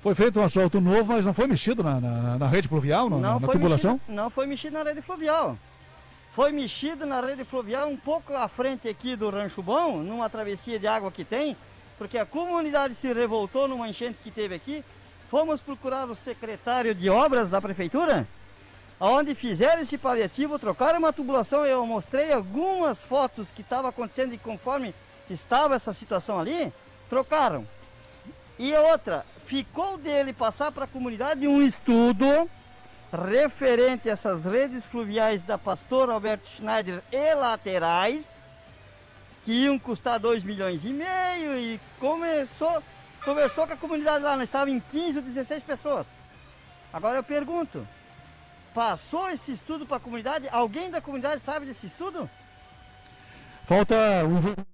Foi feito um asfalto novo, mas não foi mexido na, na, na rede pluvial, na, na, na tubulação? mexido, não foi mexido na rede fluvial. Foi mexido na rede fluvial um pouco à frente aqui do Rancho Bom, numa travessia de água que tem, porque a comunidade se revoltou numa enchente que teve aqui. Fomos procurar o secretário de obras da prefeitura, onde fizeram esse paliativo, trocaram uma tubulação. Eu mostrei algumas fotos que estavam acontecendo e conforme estava essa situação ali, trocaram. E outra, ficou dele passar para a comunidade um estudo referente a essas redes fluviais da Pastor Alberto Schneider e laterais, que iam custar 2 milhões e meio e começou, conversou com a comunidade lá, nós estávamos em 15 ou 16 pessoas. Agora eu pergunto, passou esse estudo para a comunidade? Alguém da comunidade sabe desse estudo? Falta um.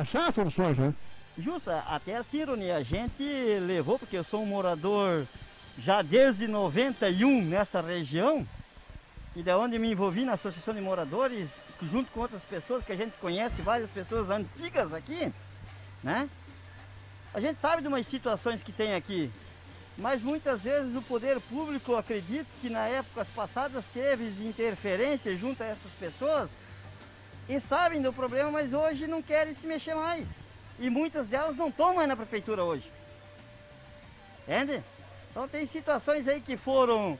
Achar soluções, né? Justo, até a Cirone, a gente levou, porque eu sou um morador já desde 91 nessa região, e da onde me envolvi na Associação de Moradores, junto com outras pessoas que a gente conhece, várias pessoas antigas aqui, né? A gente sabe de umas situações que tem aqui, mas muitas vezes o poder público, acredito que na épocas passadas teve interferência junto a essas pessoas e sabem do problema, mas hoje não querem se mexer mais. E muitas delas não estão mais na prefeitura hoje. Entende? Então tem situações aí que foram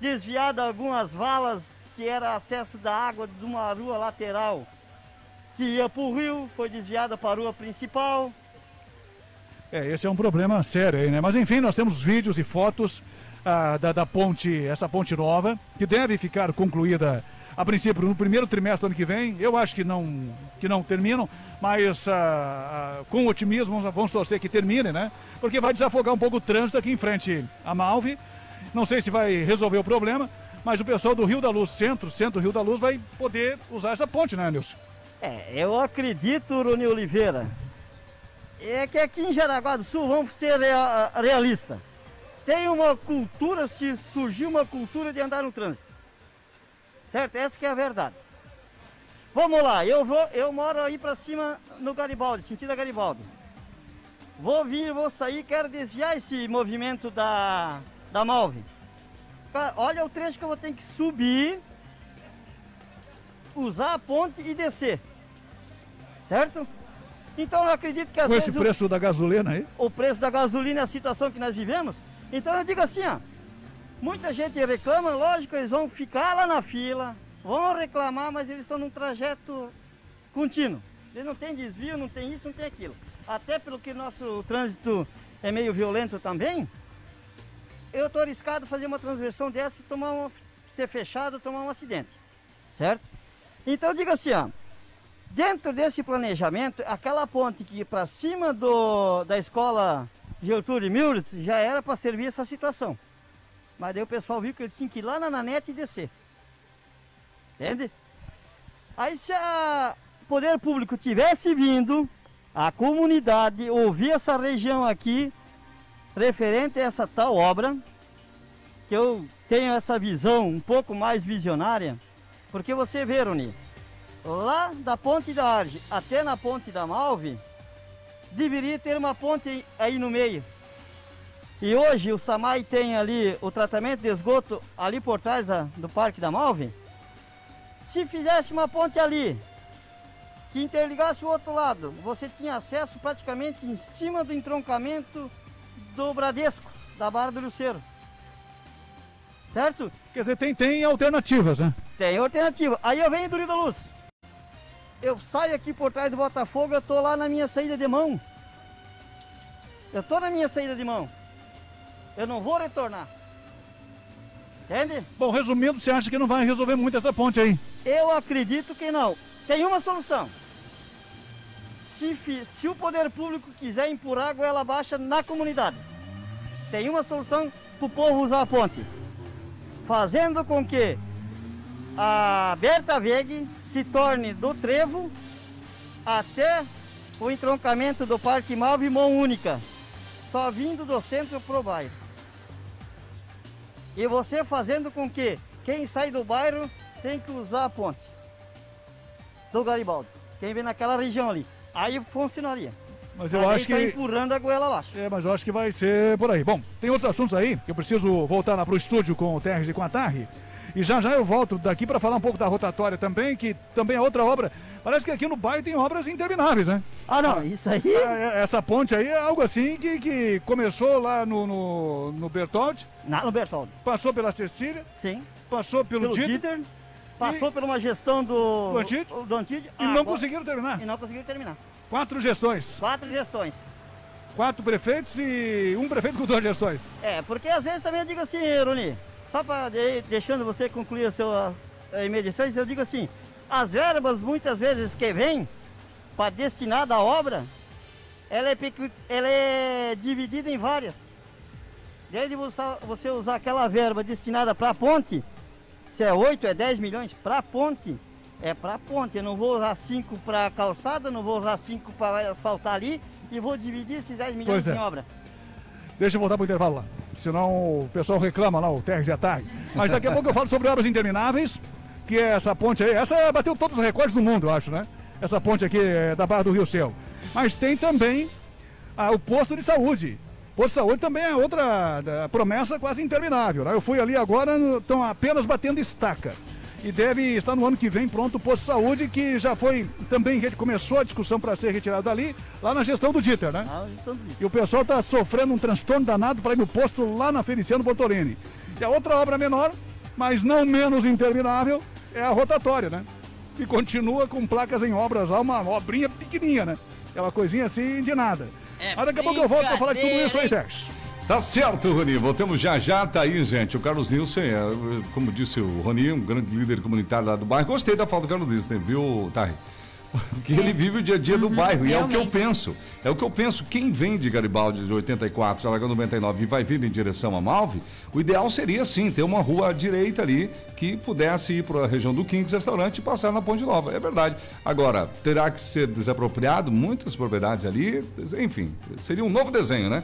desviadas algumas valas que era acesso da água de uma rua lateral que ia para o rio, foi desviada para a rua principal. É, esse é um problema sério aí, né? Mas enfim, nós temos vídeos e fotos ah, da, da ponte, essa ponte nova, que deve ficar concluída a princípio no primeiro trimestre do ano que vem. Eu acho que não, que não terminam, mas ah, ah, com otimismo vamos torcer que termine, né? Porque vai desafogar um pouco o trânsito aqui em frente à Malve. Não sei se vai resolver o problema, mas o pessoal do Rio da Luz, centro, centro Rio da Luz, vai poder usar essa ponte, né, Nilson? É, eu acredito, Rony Oliveira, é que aqui em Jaraguá do Sul, vamos ser rea realista, tem uma cultura, se surgiu uma cultura de andar no trânsito. Certo? Essa que é a verdade. Vamos lá, eu vou, eu moro aí para cima no Garibaldi, sentido a Garibaldi. Vou vir, vou sair, quero desviar esse movimento da, da Malve. Olha o trecho que eu vou ter que subir, usar a ponte e descer. Certo? Então eu acredito que às Com esse preço o, da gasolina aí? O preço da gasolina é a situação que nós vivemos. Então eu digo assim, ó. Muita gente reclama, lógico, eles vão ficar lá na fila, vão reclamar, mas eles estão num trajeto contínuo. Eles não tem desvio, não tem isso, não tem aquilo. Até pelo que nosso trânsito é meio violento também, eu estou arriscado fazer uma transversão dessa e tomar um, ser fechado, tomar um acidente. Certo? Então diga assim, ó. Dentro desse planejamento, aquela ponte que para cima do, da escola Gertrude Milritz já era para servir essa situação. Mas daí o pessoal viu que ele tinha que ir lá na nanete e descer. Entende? Aí se o poder público tivesse vindo, a comunidade ouvir essa região aqui, referente a essa tal obra, que eu tenho essa visão um pouco mais visionária, porque você vê, lá da ponte da Arge até na ponte da Malve, deveria ter uma ponte aí no meio. E hoje o Samai tem ali o tratamento de esgoto ali por trás da, do Parque da Malve. Se fizesse uma ponte ali, que interligasse o outro lado, você tinha acesso praticamente em cima do entroncamento do Bradesco, da Barra do Luceiro. Certo? Quer dizer, tem, tem alternativas, né? Tem alternativa. Aí eu venho do Rio da Luz. Eu saio aqui por trás do Botafogo, eu tô lá na minha saída de mão. Eu tô na minha saída de mão. Eu não vou retornar. Entende? Bom, resumindo, você acha que não vai resolver muito essa ponte aí? Eu acredito que não. Tem uma solução. Se, se o poder público quiser empurrar a goela baixa na comunidade, tem uma solução para o povo usar a ponte. Fazendo com que a Berta Veg se torne do trevo até o entroncamento do Parque Malve Mão Única, só vindo do centro pro bairro. E você fazendo com que quem sai do bairro tem que usar a ponte do Garibaldi. Quem vem naquela região ali. Aí funcionaria. Mas eu acho tá que. empurrando a goela abaixo. É, mas eu acho que vai ser por aí. Bom, tem outros assuntos aí que eu preciso voltar lá pro estúdio com o Terres e com a Tarri. E já já eu volto daqui para falar um pouco da rotatória também, que também é outra obra. Parece que aqui no bairro tem obras intermináveis, né? Ah, não, isso aí. É, essa ponte aí é algo assim que, que começou lá no, no, no Bertoldi. Não, no Bertoldi. Passou pela Cecília. Sim. Passou pelo, pelo Dieter. Passou e... por uma gestão do. Do Antide. Do Antide. E ah, não agora... conseguiram terminar. E não conseguiram terminar. Quatro gestões. Quatro gestões. Quatro prefeitos e um prefeito com duas gestões. É, porque às vezes também eu digo assim, Rony, só para de, deixando você concluir a sua medições, eu digo assim, as verbas muitas vezes que vêm para destinar da obra, ela é, ela é dividida em várias. Desde você usar aquela verba destinada para a ponte, se é 8, é 10 milhões para a ponte, é para a ponte. Eu não vou usar 5 para calçada, não vou usar 5 para asfaltar ali e vou dividir esses 10 milhões é. em obra. Deixa eu voltar para o intervalo lá. Senão o pessoal reclama lá, o e a Tarde. Mas daqui a pouco eu falo sobre obras intermináveis. Que é essa ponte aí. Essa bateu todos os recordes do mundo, eu acho, né? Essa ponte aqui é da Barra do Rio Céu. Mas tem também ah, o posto de saúde. Posto de saúde também é outra da, promessa quase interminável. Né? Eu fui ali agora, estão apenas batendo estaca. E deve estar no ano que vem pronto o posto de saúde, que já foi também começou a discussão para ser retirado dali, lá na gestão do Dieter, né? Ah, então, E o pessoal está sofrendo um transtorno danado para ir no posto lá na Feliciano Bortolini. E a outra obra menor, mas não menos interminável, é a rotatória, né? E continua com placas em obras lá, uma obrinha pequenininha, né? É uma coisinha assim de nada. É Mas daqui a pouco eu volto para falar de tudo isso aí, Tex. Tá certo, Rony. Voltamos já já. Tá aí, gente. O Carlos Nilson, é, como disse o Rony, um grande líder comunitário lá do bairro. Gostei da fala do Carlos Nilson, viu, Thay? Porque ele vive o dia a dia do bairro. E é o que eu realmente. penso. É o que eu penso. Quem vem de Garibaldi de 84, já largou 99 e vai vir em direção a Malve, o ideal seria sim ter uma rua à direita ali que pudesse ir para a região do Kings Restaurante e passar na Ponte Nova. É verdade. Agora, terá que ser desapropriado muitas propriedades ali, enfim, seria um novo desenho, né?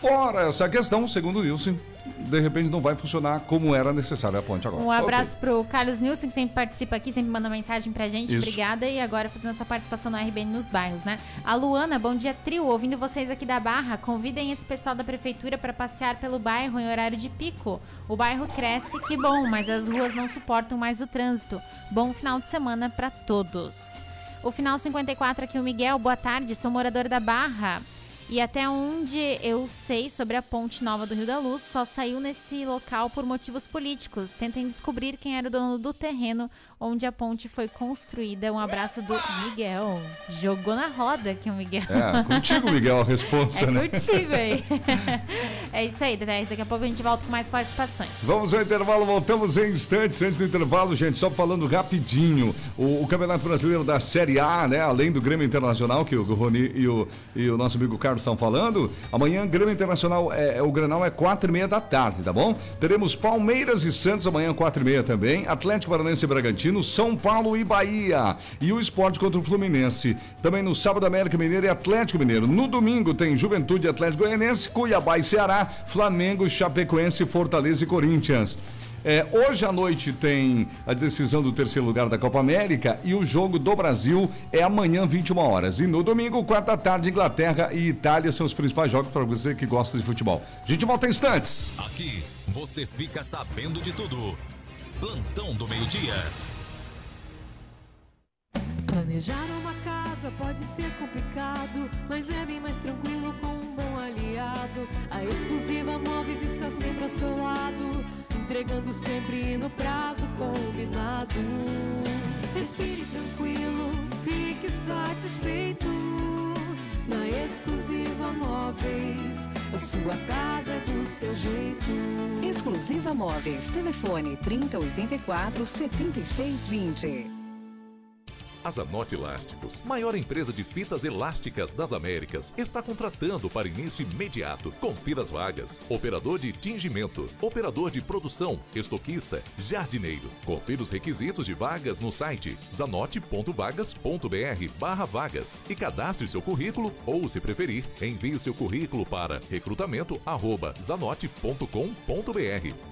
Fora essa questão, segundo o Nilson, de repente não vai funcionar como era necessário a ponte agora. Um abraço pro Carlos Nilson, que sempre participa aqui, sempre manda mensagem pra gente. Isso. Obrigada. E agora fazendo essa participação no RBN nos bairros, né? A Luana, bom dia, trio. Ouvindo vocês aqui da Barra, convidem esse pessoal da prefeitura para passear pelo bairro em horário de pico. O bairro cresce, que bom, mas as ruas não suportam mais o trânsito. Bom final de semana pra todos. O final 54 aqui, o Miguel. Boa tarde, sou morador da Barra. E até onde eu sei sobre a Ponte Nova do Rio da Luz, só saiu nesse local por motivos políticos. Tentem descobrir quem era o dono do terreno onde a ponte foi construída. Um abraço do Miguel. Jogou na roda aqui o Miguel. É, contigo, Miguel, a resposta, É né? contigo aí. é isso aí, Dedé. Daqui a pouco a gente volta com mais participações. Vamos ao intervalo, voltamos em instantes. Antes do intervalo, gente, só falando rapidinho. O, o Campeonato Brasileiro da Série A, né? Além do Grêmio Internacional, que o Rony e o, e o nosso amigo Carlos estão falando, amanhã Grêmio Internacional, é, é- o Granal é quatro e meia da tarde, tá bom? Teremos Palmeiras e Santos amanhã, quatro e meia também. Atlético Paranaense e Bragantino, São Paulo e Bahia. E o esporte contra o Fluminense. Também no sábado, América Mineiro e Atlético Mineiro. No domingo tem Juventude Atlético Goianense, Cuiabá e Ceará, Flamengo, Chapecoense, Fortaleza e Corinthians. É, hoje à noite tem a decisão do terceiro lugar da Copa América e o jogo do Brasil é amanhã, 21 horas. E no domingo, quarta tarde, Inglaterra e Itália são os principais jogos para você que gosta de futebol. A gente volta em instantes. Aqui você fica sabendo de tudo. Plantão do meio-dia. Planejar uma casa pode ser complicado, mas é bem mais tranquilo com um bom aliado. A exclusiva Móveis está sempre ao seu lado, entregando sempre no prazo combinado. Respire tranquilo, fique satisfeito. Na exclusiva Móveis, a sua casa é do seu jeito. Exclusiva Móveis. Telefone 3084 7620. A Zanotti Elásticos, maior empresa de fitas elásticas das Américas, está contratando para início imediato. Confira as vagas. Operador de tingimento, operador de produção, estoquista, jardineiro. Confira os requisitos de vagas no site zanotti.vagas.br barra vagas e cadastre seu currículo ou, se preferir, envie seu currículo para recrutamento arroba zanotti.com.br.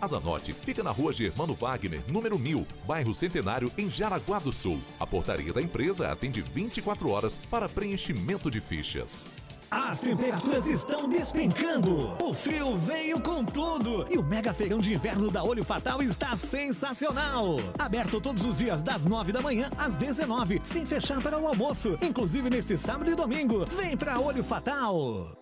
A Zanotti fica na rua Germano Wagner, número 1000, bairro Centenário, em Jaraguá do Sul. A portaria da empresa atende 24 horas para preenchimento de fichas. As temperaturas estão despencando. O frio veio com tudo. E o mega feirão de inverno da Olho Fatal está sensacional. Aberto todos os dias das 9 da manhã às 19, sem fechar para o almoço. Inclusive neste sábado e domingo. Vem pra Olho Fatal.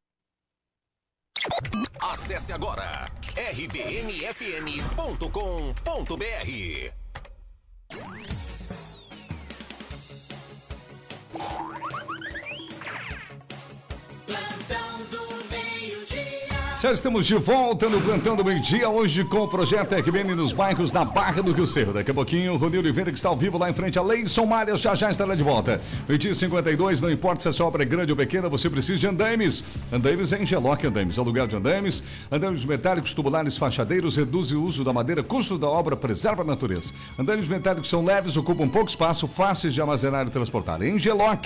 Acesse agora rbnfm.com.br. Já estamos de volta no Plantão do Meio Dia, hoje com o projeto RBN nos bairros da Barra do Rio Cerro. Daqui a pouquinho, o Rony Oliveira, que está ao vivo lá em frente à Leison Malhas, já já estará de volta. Meio dia 52, não importa se a sua obra é grande ou pequena, você precisa de andaimes. Andaimes é Engeloc Andaimes, aluguel de andaimes, andaimes metálicos, tubulares, fachadeiros, reduz o uso da madeira, custo da obra, preserva a natureza. Andaimes metálicos são leves, ocupam pouco espaço, fáceis de armazenar e transportar. Engeloc,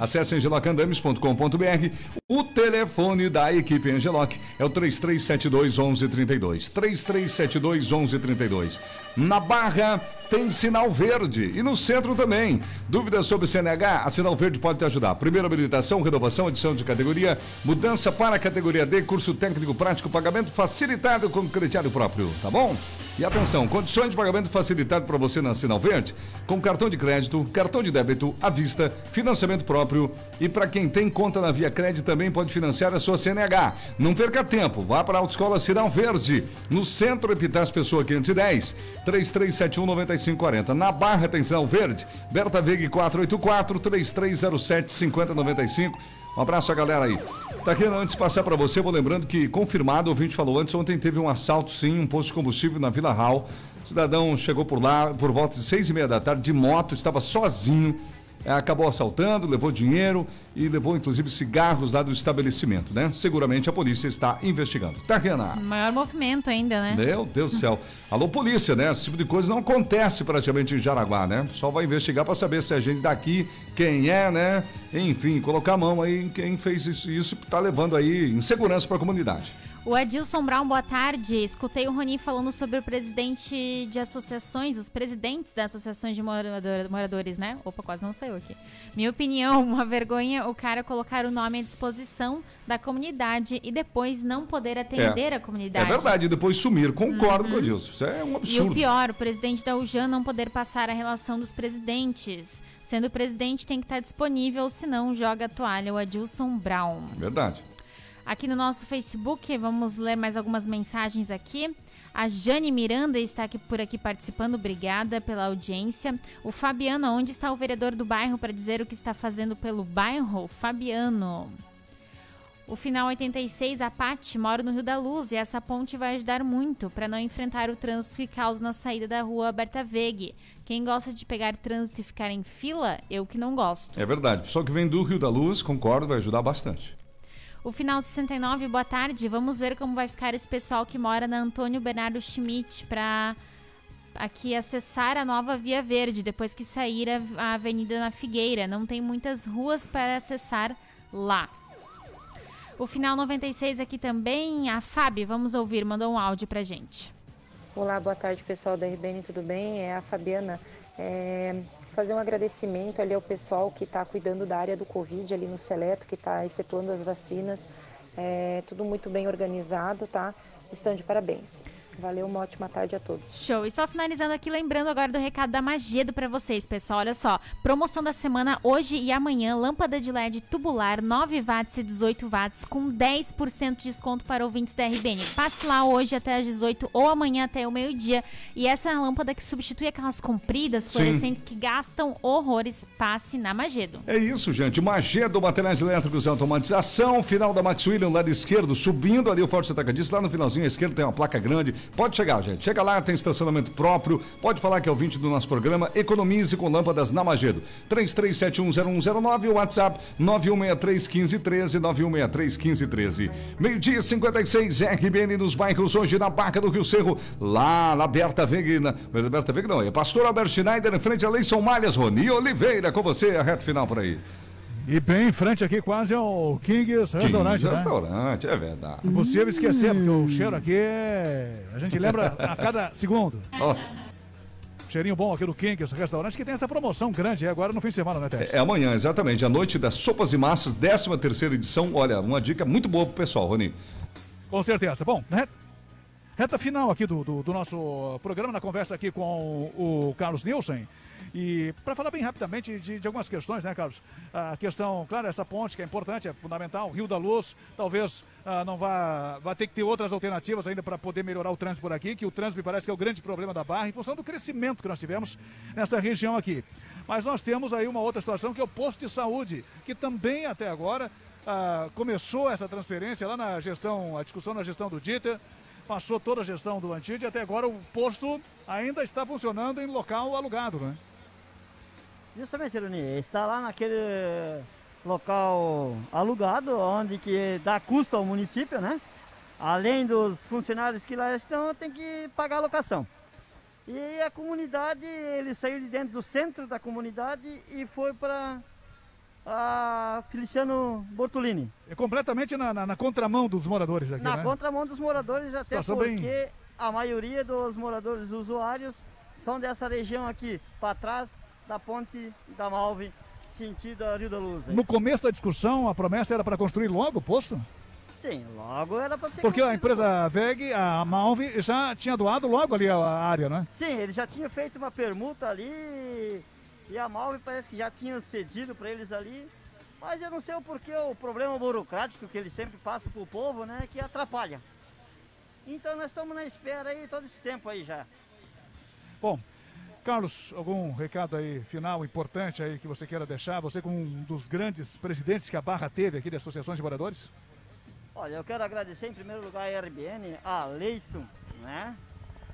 acesse engelocandames.com.br. O telefone da equipe Engeloc é o 3372 1132. 3372 1132. Na Barra tem sinal verde e no centro também. Dúvidas sobre CNH? A Sinal Verde pode te ajudar. Primeira habilitação, renovação, adição de categoria, mudança para a categoria D, curso técnico prático, pagamento facilitado com crediário próprio, tá bom? E atenção, condições de pagamento facilitado para você na Sinal Verde, com cartão de crédito, cartão de débito, à vista, financiamento próprio e para quem tem conta na Via Crédito também pode financiar a sua CNH. Não perca tempo, vá para a Autoescola Sinal Verde, no centro Epitácio Pessoa 510, 3371 9540. Na Barra tem Sinal Verde, Berta Veg 484 3307 5095. Um abraço a galera aí. Tá aqui, antes de passar para você, vou lembrando que, confirmado, o ouvinte falou antes, ontem teve um assalto, sim, um posto de combustível na Vila Hall. O cidadão chegou por lá por volta de seis e meia da tarde, de moto, estava sozinho. É, acabou assaltando, levou dinheiro e levou inclusive cigarros lá do estabelecimento, né? Seguramente a polícia está investigando. Tá, Renan? Maior movimento ainda, né? Meu Deus do céu. Alô, polícia, né? Esse tipo de coisa não acontece praticamente em Jaraguá, né? Só vai investigar para saber se é gente daqui, quem é, né? Enfim, colocar a mão aí em quem fez isso, isso tá levando aí insegurança para a comunidade. O Adilson Brown, boa tarde. Escutei o Roni falando sobre o presidente de associações, os presidentes das associações de morador, moradores, né? Opa, quase não saiu aqui. Minha opinião, uma vergonha o cara colocar o nome à disposição da comunidade e depois não poder atender É. a comunidade. É verdade, e depois sumir. Concordo com o Adilson. Isso é um E absurdo. o pior, o presidente da UJAN não poder passar a relação dos presidentes. Sendo presidente, tem que estar disponível, senão joga a toalha. O Adilson Brown. Verdade. Aqui no nosso Facebook, vamos ler mais algumas mensagens aqui. A Jane Miranda está aqui por aqui participando, obrigada pela audiência. O Fabiano, onde está o vereador do bairro para dizer o que está fazendo pelo bairro? Fabiano. O final 86, a Pati, moro no Rio da Luz e essa ponte vai ajudar muito para não enfrentar o trânsito que causa na saída da rua Berta Veg. Quem gosta de pegar trânsito e ficar em fila, eu que não gosto. É verdade. Pessoal que vem do Rio da Luz, concordo, vai ajudar bastante. O final 69, boa tarde. Vamos ver como vai ficar esse pessoal que mora na Antônio Bernardo Schmidt para aqui acessar a nova Via Verde depois que sair a, Avenida na Figueira. Não tem muitas ruas para acessar lá. O final 96 aqui também, a Fábio, vamos ouvir, mandou um áudio pra gente. Olá, boa tarde pessoal da RBN, tudo bem? É a Fabiana. É, fazer um agradecimento ali ao pessoal que está cuidando da área do Covid ali no Seleto, que está efetuando as vacinas. É, tudo muito bem organizado, tá? Estão de parabéns. Valeu, uma ótima tarde a todos. Show. E só finalizando aqui, lembrando agora do recado da Magedo pra vocês, pessoal. Olha só, promoção da semana hoje e amanhã, lâmpada de LED tubular 9 watts e 18 watts com 10% de desconto para ouvintes da RBN. Passe lá hoje até às 18 ou amanhã até o meio-dia. E essa é a lâmpada que substitui aquelas compridas, Sim. fluorescentes que gastam horrores. Passe na Magedo. É isso, gente. Magedo, materiais elétricos e automatização. Final da Max William, lado esquerdo, subindo ali o Forte Atacadista. Lá no finalzinho à esquerda tem uma placa grande. Pode chegar, gente. Chega lá, tem estacionamento próprio. Pode falar que é ouvinte do nosso programa. Economize com lâmpadas na Magedo. 33710109 o WhatsApp 91631513, 91631513. Meio-dia e 56, RBN nos bairros hoje na Barca do Rio Cerro, lá na Berta Veg. Na, Berta Veg não, é Pastor Albert Schneider em frente a Leison Malhas, Roni Oliveira, com você, a reta final por aí. E bem em frente aqui, quase ao King's Restaurante, King's né? Restaurante, é verdade. Impossível esquecer, porque o cheiro aqui é... A gente lembra a cada segundo. Nossa. Cheirinho bom aqui do King's Restaurante, que tem essa promoção grande aí agora no fim de semana, né, Tess? É amanhã, exatamente, a noite das sopas e massas, 13 terceira edição. Olha, uma dica muito boa pro pessoal, Roni. Com certeza. Bom, né? Reta final aqui do, do, do nosso programa, na conversa aqui com o Carlos Nielsen. E para falar bem rapidamente de, de algumas questões, né, Carlos? A questão, claro, essa ponte que é importante, é fundamental, Rio da Luz, talvez ah, não vá, vá ter que ter outras alternativas ainda para poder melhorar o trânsito por aqui, que o trânsito me parece que é o grande problema da Barra, em função do crescimento que nós tivemos nessa região aqui. Mas nós temos aí uma outra situação que é o posto de saúde, que também até agora ah, começou essa transferência lá na gestão, a discussão na gestão do Dieter, passou toda a gestão do Antide até agora o posto ainda está funcionando em local alugado, né? Justamente, Ironi, está lá naquele local alugado, onde que dá custo ao município, né? Além dos funcionários que lá estão, tem que pagar a locação. E a comunidade, ele saiu de dentro do centro da comunidade e foi para a Feliciano Bortolini. É completamente na, na, na contramão dos moradores aqui, Na né? contramão dos moradores, até Situação porque bem- a maioria dos moradores usuários são dessa região aqui, para trás da ponte da Malve, sentido a Rio da Luz. No começo da discussão, a promessa era para construir logo o posto? Sim, logo era para ser Porque a empresa VEG, a Malve, já tinha doado logo ali a área, né? Sim, ele já tinha feito uma permuta ali e a Malve parece que já tinha cedido para eles ali. Mas eu não sei o porquê, o problema burocrático que ele sempre passa pro povo, né, que atrapalha. Então nós estamos na espera aí todo esse tempo aí já. Bom, Carlos, algum recado aí final importante aí que você queira deixar? Você como um dos grandes presidentes que a Barra teve aqui das associações de moradores? Olha, eu quero agradecer em primeiro lugar a RBN, a Leison, né?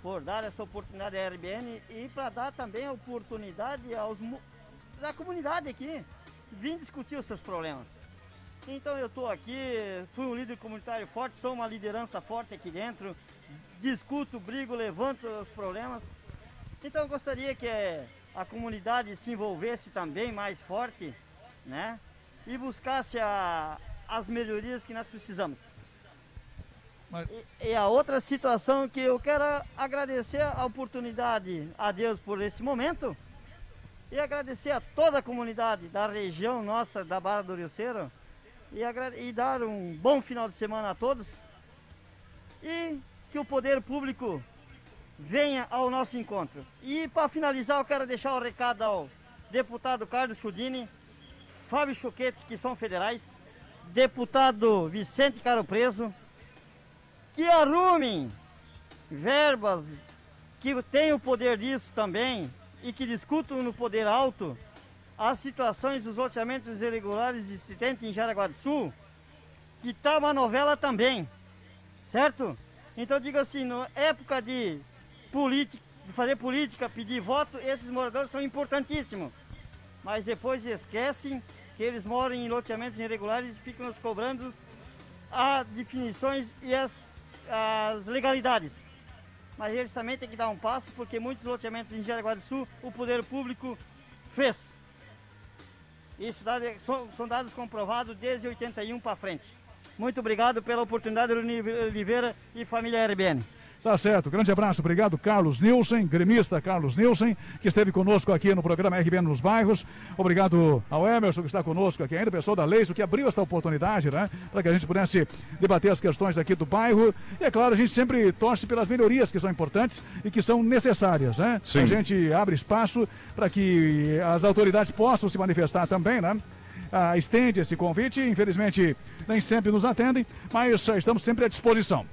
Por dar essa oportunidade à RBN e para dar também a oportunidade aos da comunidade aqui vir discutir os seus problemas. Então eu estou aqui, fui um líder comunitário forte, sou uma liderança forte aqui dentro, discuto, brigo, levanto os problemas. Então eu gostaria que eh, a comunidade se envolvesse também mais forte, né? E buscasse a- as melhorias que nós precisamos. E, e a outra situação que eu quero agradecer a oportunidade a Deus por esse momento e agradecer a toda a comunidade da região nossa da Barra do Rio Cero e, e dar um bom final de semana a todos e que o poder público venha ao nosso encontro. E para finalizar, eu quero deixar o recado ao deputado Carlos Chudini, Fábio Choquete, que são federais, deputado Vicente Caro Preso, que arrumem verbas que tenham o poder disso também e que discutam no poder alto as situações dos loteamentos irregulares existentes em Jaraguá do Sul, que tá uma novela também, certo? Então digo assim, na época de fazer política, pedir voto, esses moradores são importantíssimos. Mas depois esquecem que eles moram em loteamentos irregulares e ficam nos cobrando as definições e as, as legalidades. Mas eles também têm que dar um passo, porque muitos loteamentos em Jaraguá do Sul o poder público fez. Isso são, dados comprovados desde 81 para frente. Muito obrigado pela oportunidade, Oliveira e família RBN. Tá certo, grande abraço, obrigado Carlos Nilson, gremista Carlos Nilson, que esteve conosco aqui no programa RBN nos bairros. Obrigado ao Emerson que está conosco aqui ainda, pessoal da Leiso que abriu essa oportunidade, né? Para que a gente pudesse debater as questões aqui do bairro. E é claro, a gente sempre torce pelas melhorias que são importantes e que são necessárias, né? Sim. A gente abre espaço para que as autoridades possam se manifestar também, né? Ah, estende esse convite, infelizmente nem sempre nos atendem, mas ah, estamos sempre à disposição.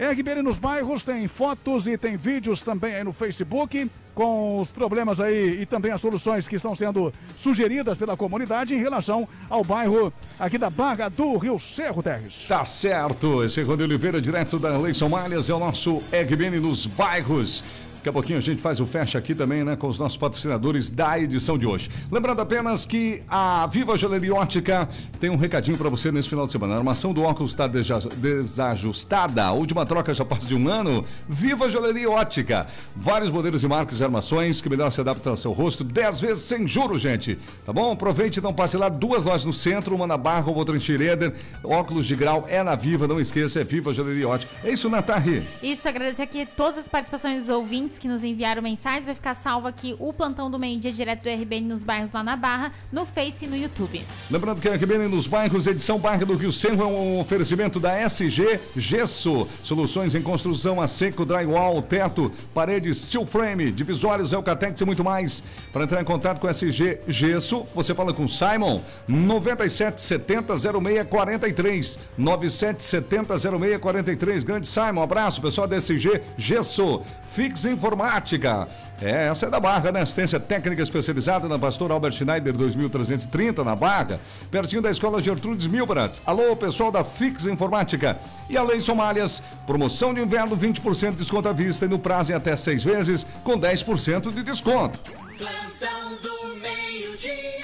RBN nos bairros tem fotos e tem vídeos também aí no Facebook com os problemas aí e também as soluções que estão sendo sugeridas pela comunidade em relação ao bairro aqui da Barra do Rio Cerro Terres. Tá certo. Esse é Rony Oliveira, direto da Leison Malhas, é o nosso RBN nos bairros. Daqui a pouquinho a gente faz o fecha aqui também, né, com os nossos patrocinadores da edição de hoje. Lembrando apenas que a Viva Joalheria Ótica tem um recadinho para você nesse final de semana. A armação do óculos está desajustada. A última troca já passa de um ano. Viva Joalheria Ótica. Vários modelos e marcas e armações que melhor se adaptam ao seu rosto. 10 vezes sem juros, gente. Tá bom? Aproveite e não passe lá. Duas lojas no centro, uma na Barra, outra em Schroeder. Óculos de grau é na Viva, não esqueça, é Viva Joalheria Ótica. É isso, Natarri. Isso, agradecer aqui todas as participações dos ouvintes que nos enviaram mensagens. Vai ficar salvo aqui o plantão do meio-dia direto do RBN nos bairros lá na Barra, no Face e no YouTube. Lembrando que a RBN nos bairros, edição Barra do Rio Cerro é um oferecimento da SG Gesso. Soluções em construção a seco, drywall, teto, paredes, steel frame, divisórios, Elcatex e muito mais. Para entrar em contato com a SG Gesso, você fala com Simon 9770 0643. 9770 0643. Grande Simon, abraço, pessoal da SG Gesso. Fix em Informática. É, essa é da Barra, né? Assistência técnica especializada na Pastor Albert Schneider 2330 na Barra, pertinho da Escola Gertrudes Milbrat. Alô, pessoal da Fix Informática. E a Lei Somálias, promoção de inverno 20% de desconto à vista e no prazo em até seis vezes com 10% de desconto. Plantão do meio-dia.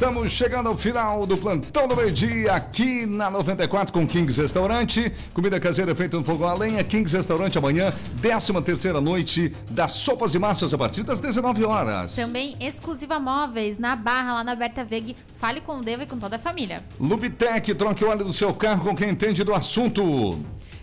Estamos chegando ao final do plantão do meio-dia aqui na 94 com Kings Restaurante. Comida caseira feita no fogão a lenha. Kings Restaurante amanhã, 13 terceira noite das sopas e massas a partir das 19 horas. Também exclusiva móveis na Barra, lá na Berta Veg. Fale com o Deva e com toda a família. Lubitec, troque o óleo do seu carro com quem entende do assunto.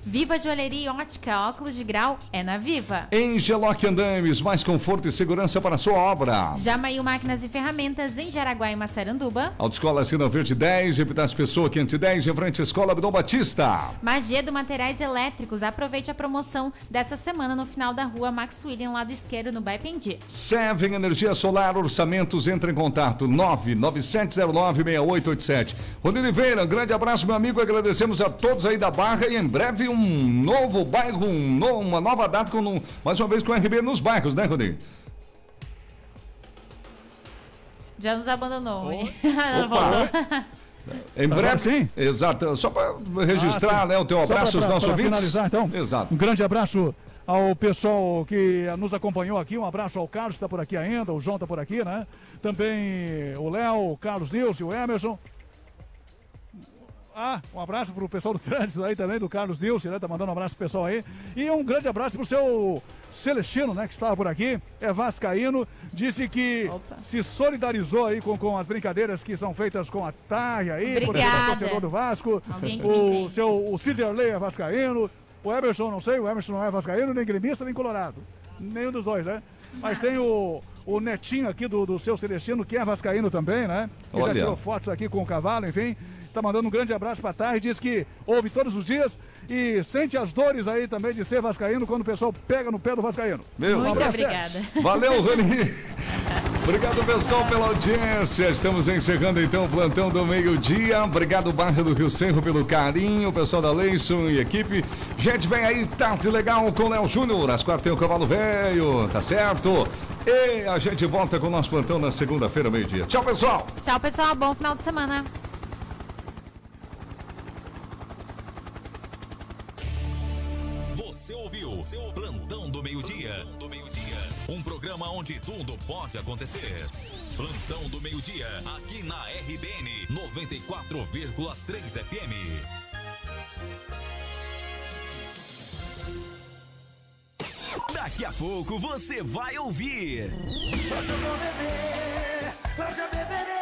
Viva Joalheria e Ótica, óculos de grau é na Viva. Engeloc Andames, mais conforto e segurança para a sua obra. Jamail Máquinas e Ferramentas em Jaraguá e Massaranduba. Autoescola Sina Verde 10, Epitácio Pessoa 510, em frente à Escola Abdom Batista. Magedo Materiais Elétricos. Aproveite a promoção dessa semana no final da rua Max William, lado esquerdo, no Baipendi. Seven Energia Solar, orçamentos, entre em contato 997096887. Rony Oliveira, um grande abraço, meu amigo, agradecemos a todos aí da Barra e em breve um novo bairro, um no- uma nova data, com, um- mais uma vez com o RB nos bairros, né, Rony? Já nos abandonou. hein? Opa. Em Agora breve, sim? Exato, só para registrar, Ah, né, o teu abraço pra- aos pra- nossos pra ouvintes. finalizar, então. Exato. Um grande abraço ao pessoal que nos acompanhou aqui. Um abraço ao Carlos, que está por aqui ainda. O João está por aqui, né? Também o Léo, o Carlos Nilson, o Emerson. Ah, um abraço pro pessoal do trânsito aí também, do Carlos Nilson, né? Tá mandando um abraço pro pessoal aí. E um grande abraço pro seu Celestino, né? Que estava por aqui. É vascaíno. Disse que se solidarizou aí com, com as brincadeiras que são feitas com a Tarja aí. Por exemplo, Obrigada. torcedor do Vasco. O seu o Ciderley é vascaíno. O Emerson, não sei, o Emerson não é vascaíno, nem gremista, nem colorado. Nenhum dos dois, né? Mas tem o, o netinho aqui do, do seu Celestino, que é vascaíno também, né? Que já Olha. tirou fotos aqui com o cavalo, enfim. Tá mandando um grande abraço pra Tarde, diz que ouve todos os dias e sente as dores aí também de ser vascaíno quando o pessoal pega no pé do vascaíno. Meu Muito abraço, obrigada. Valeu, Rony. Obrigado, pessoal, pela audiência. Estamos encerrando então o plantão do meio-dia. Obrigado, Barra do Rio Cerro, pelo carinho. Pessoal da Leison e equipe. Gente, vem aí, tarde legal com o Léo Júnior. Às quatro tem o Cavalo Velho, tá certo? E a gente volta com o nosso plantão na segunda-feira, meio-dia. Tchau, pessoal. Tchau, pessoal. Bom final de semana. Programa onde tudo pode acontecer. Plantão do meio-dia, aqui na RBN 94,3 FM. Daqui a pouco você vai ouvir. Hoje eu vou beber, hoje eu beberei.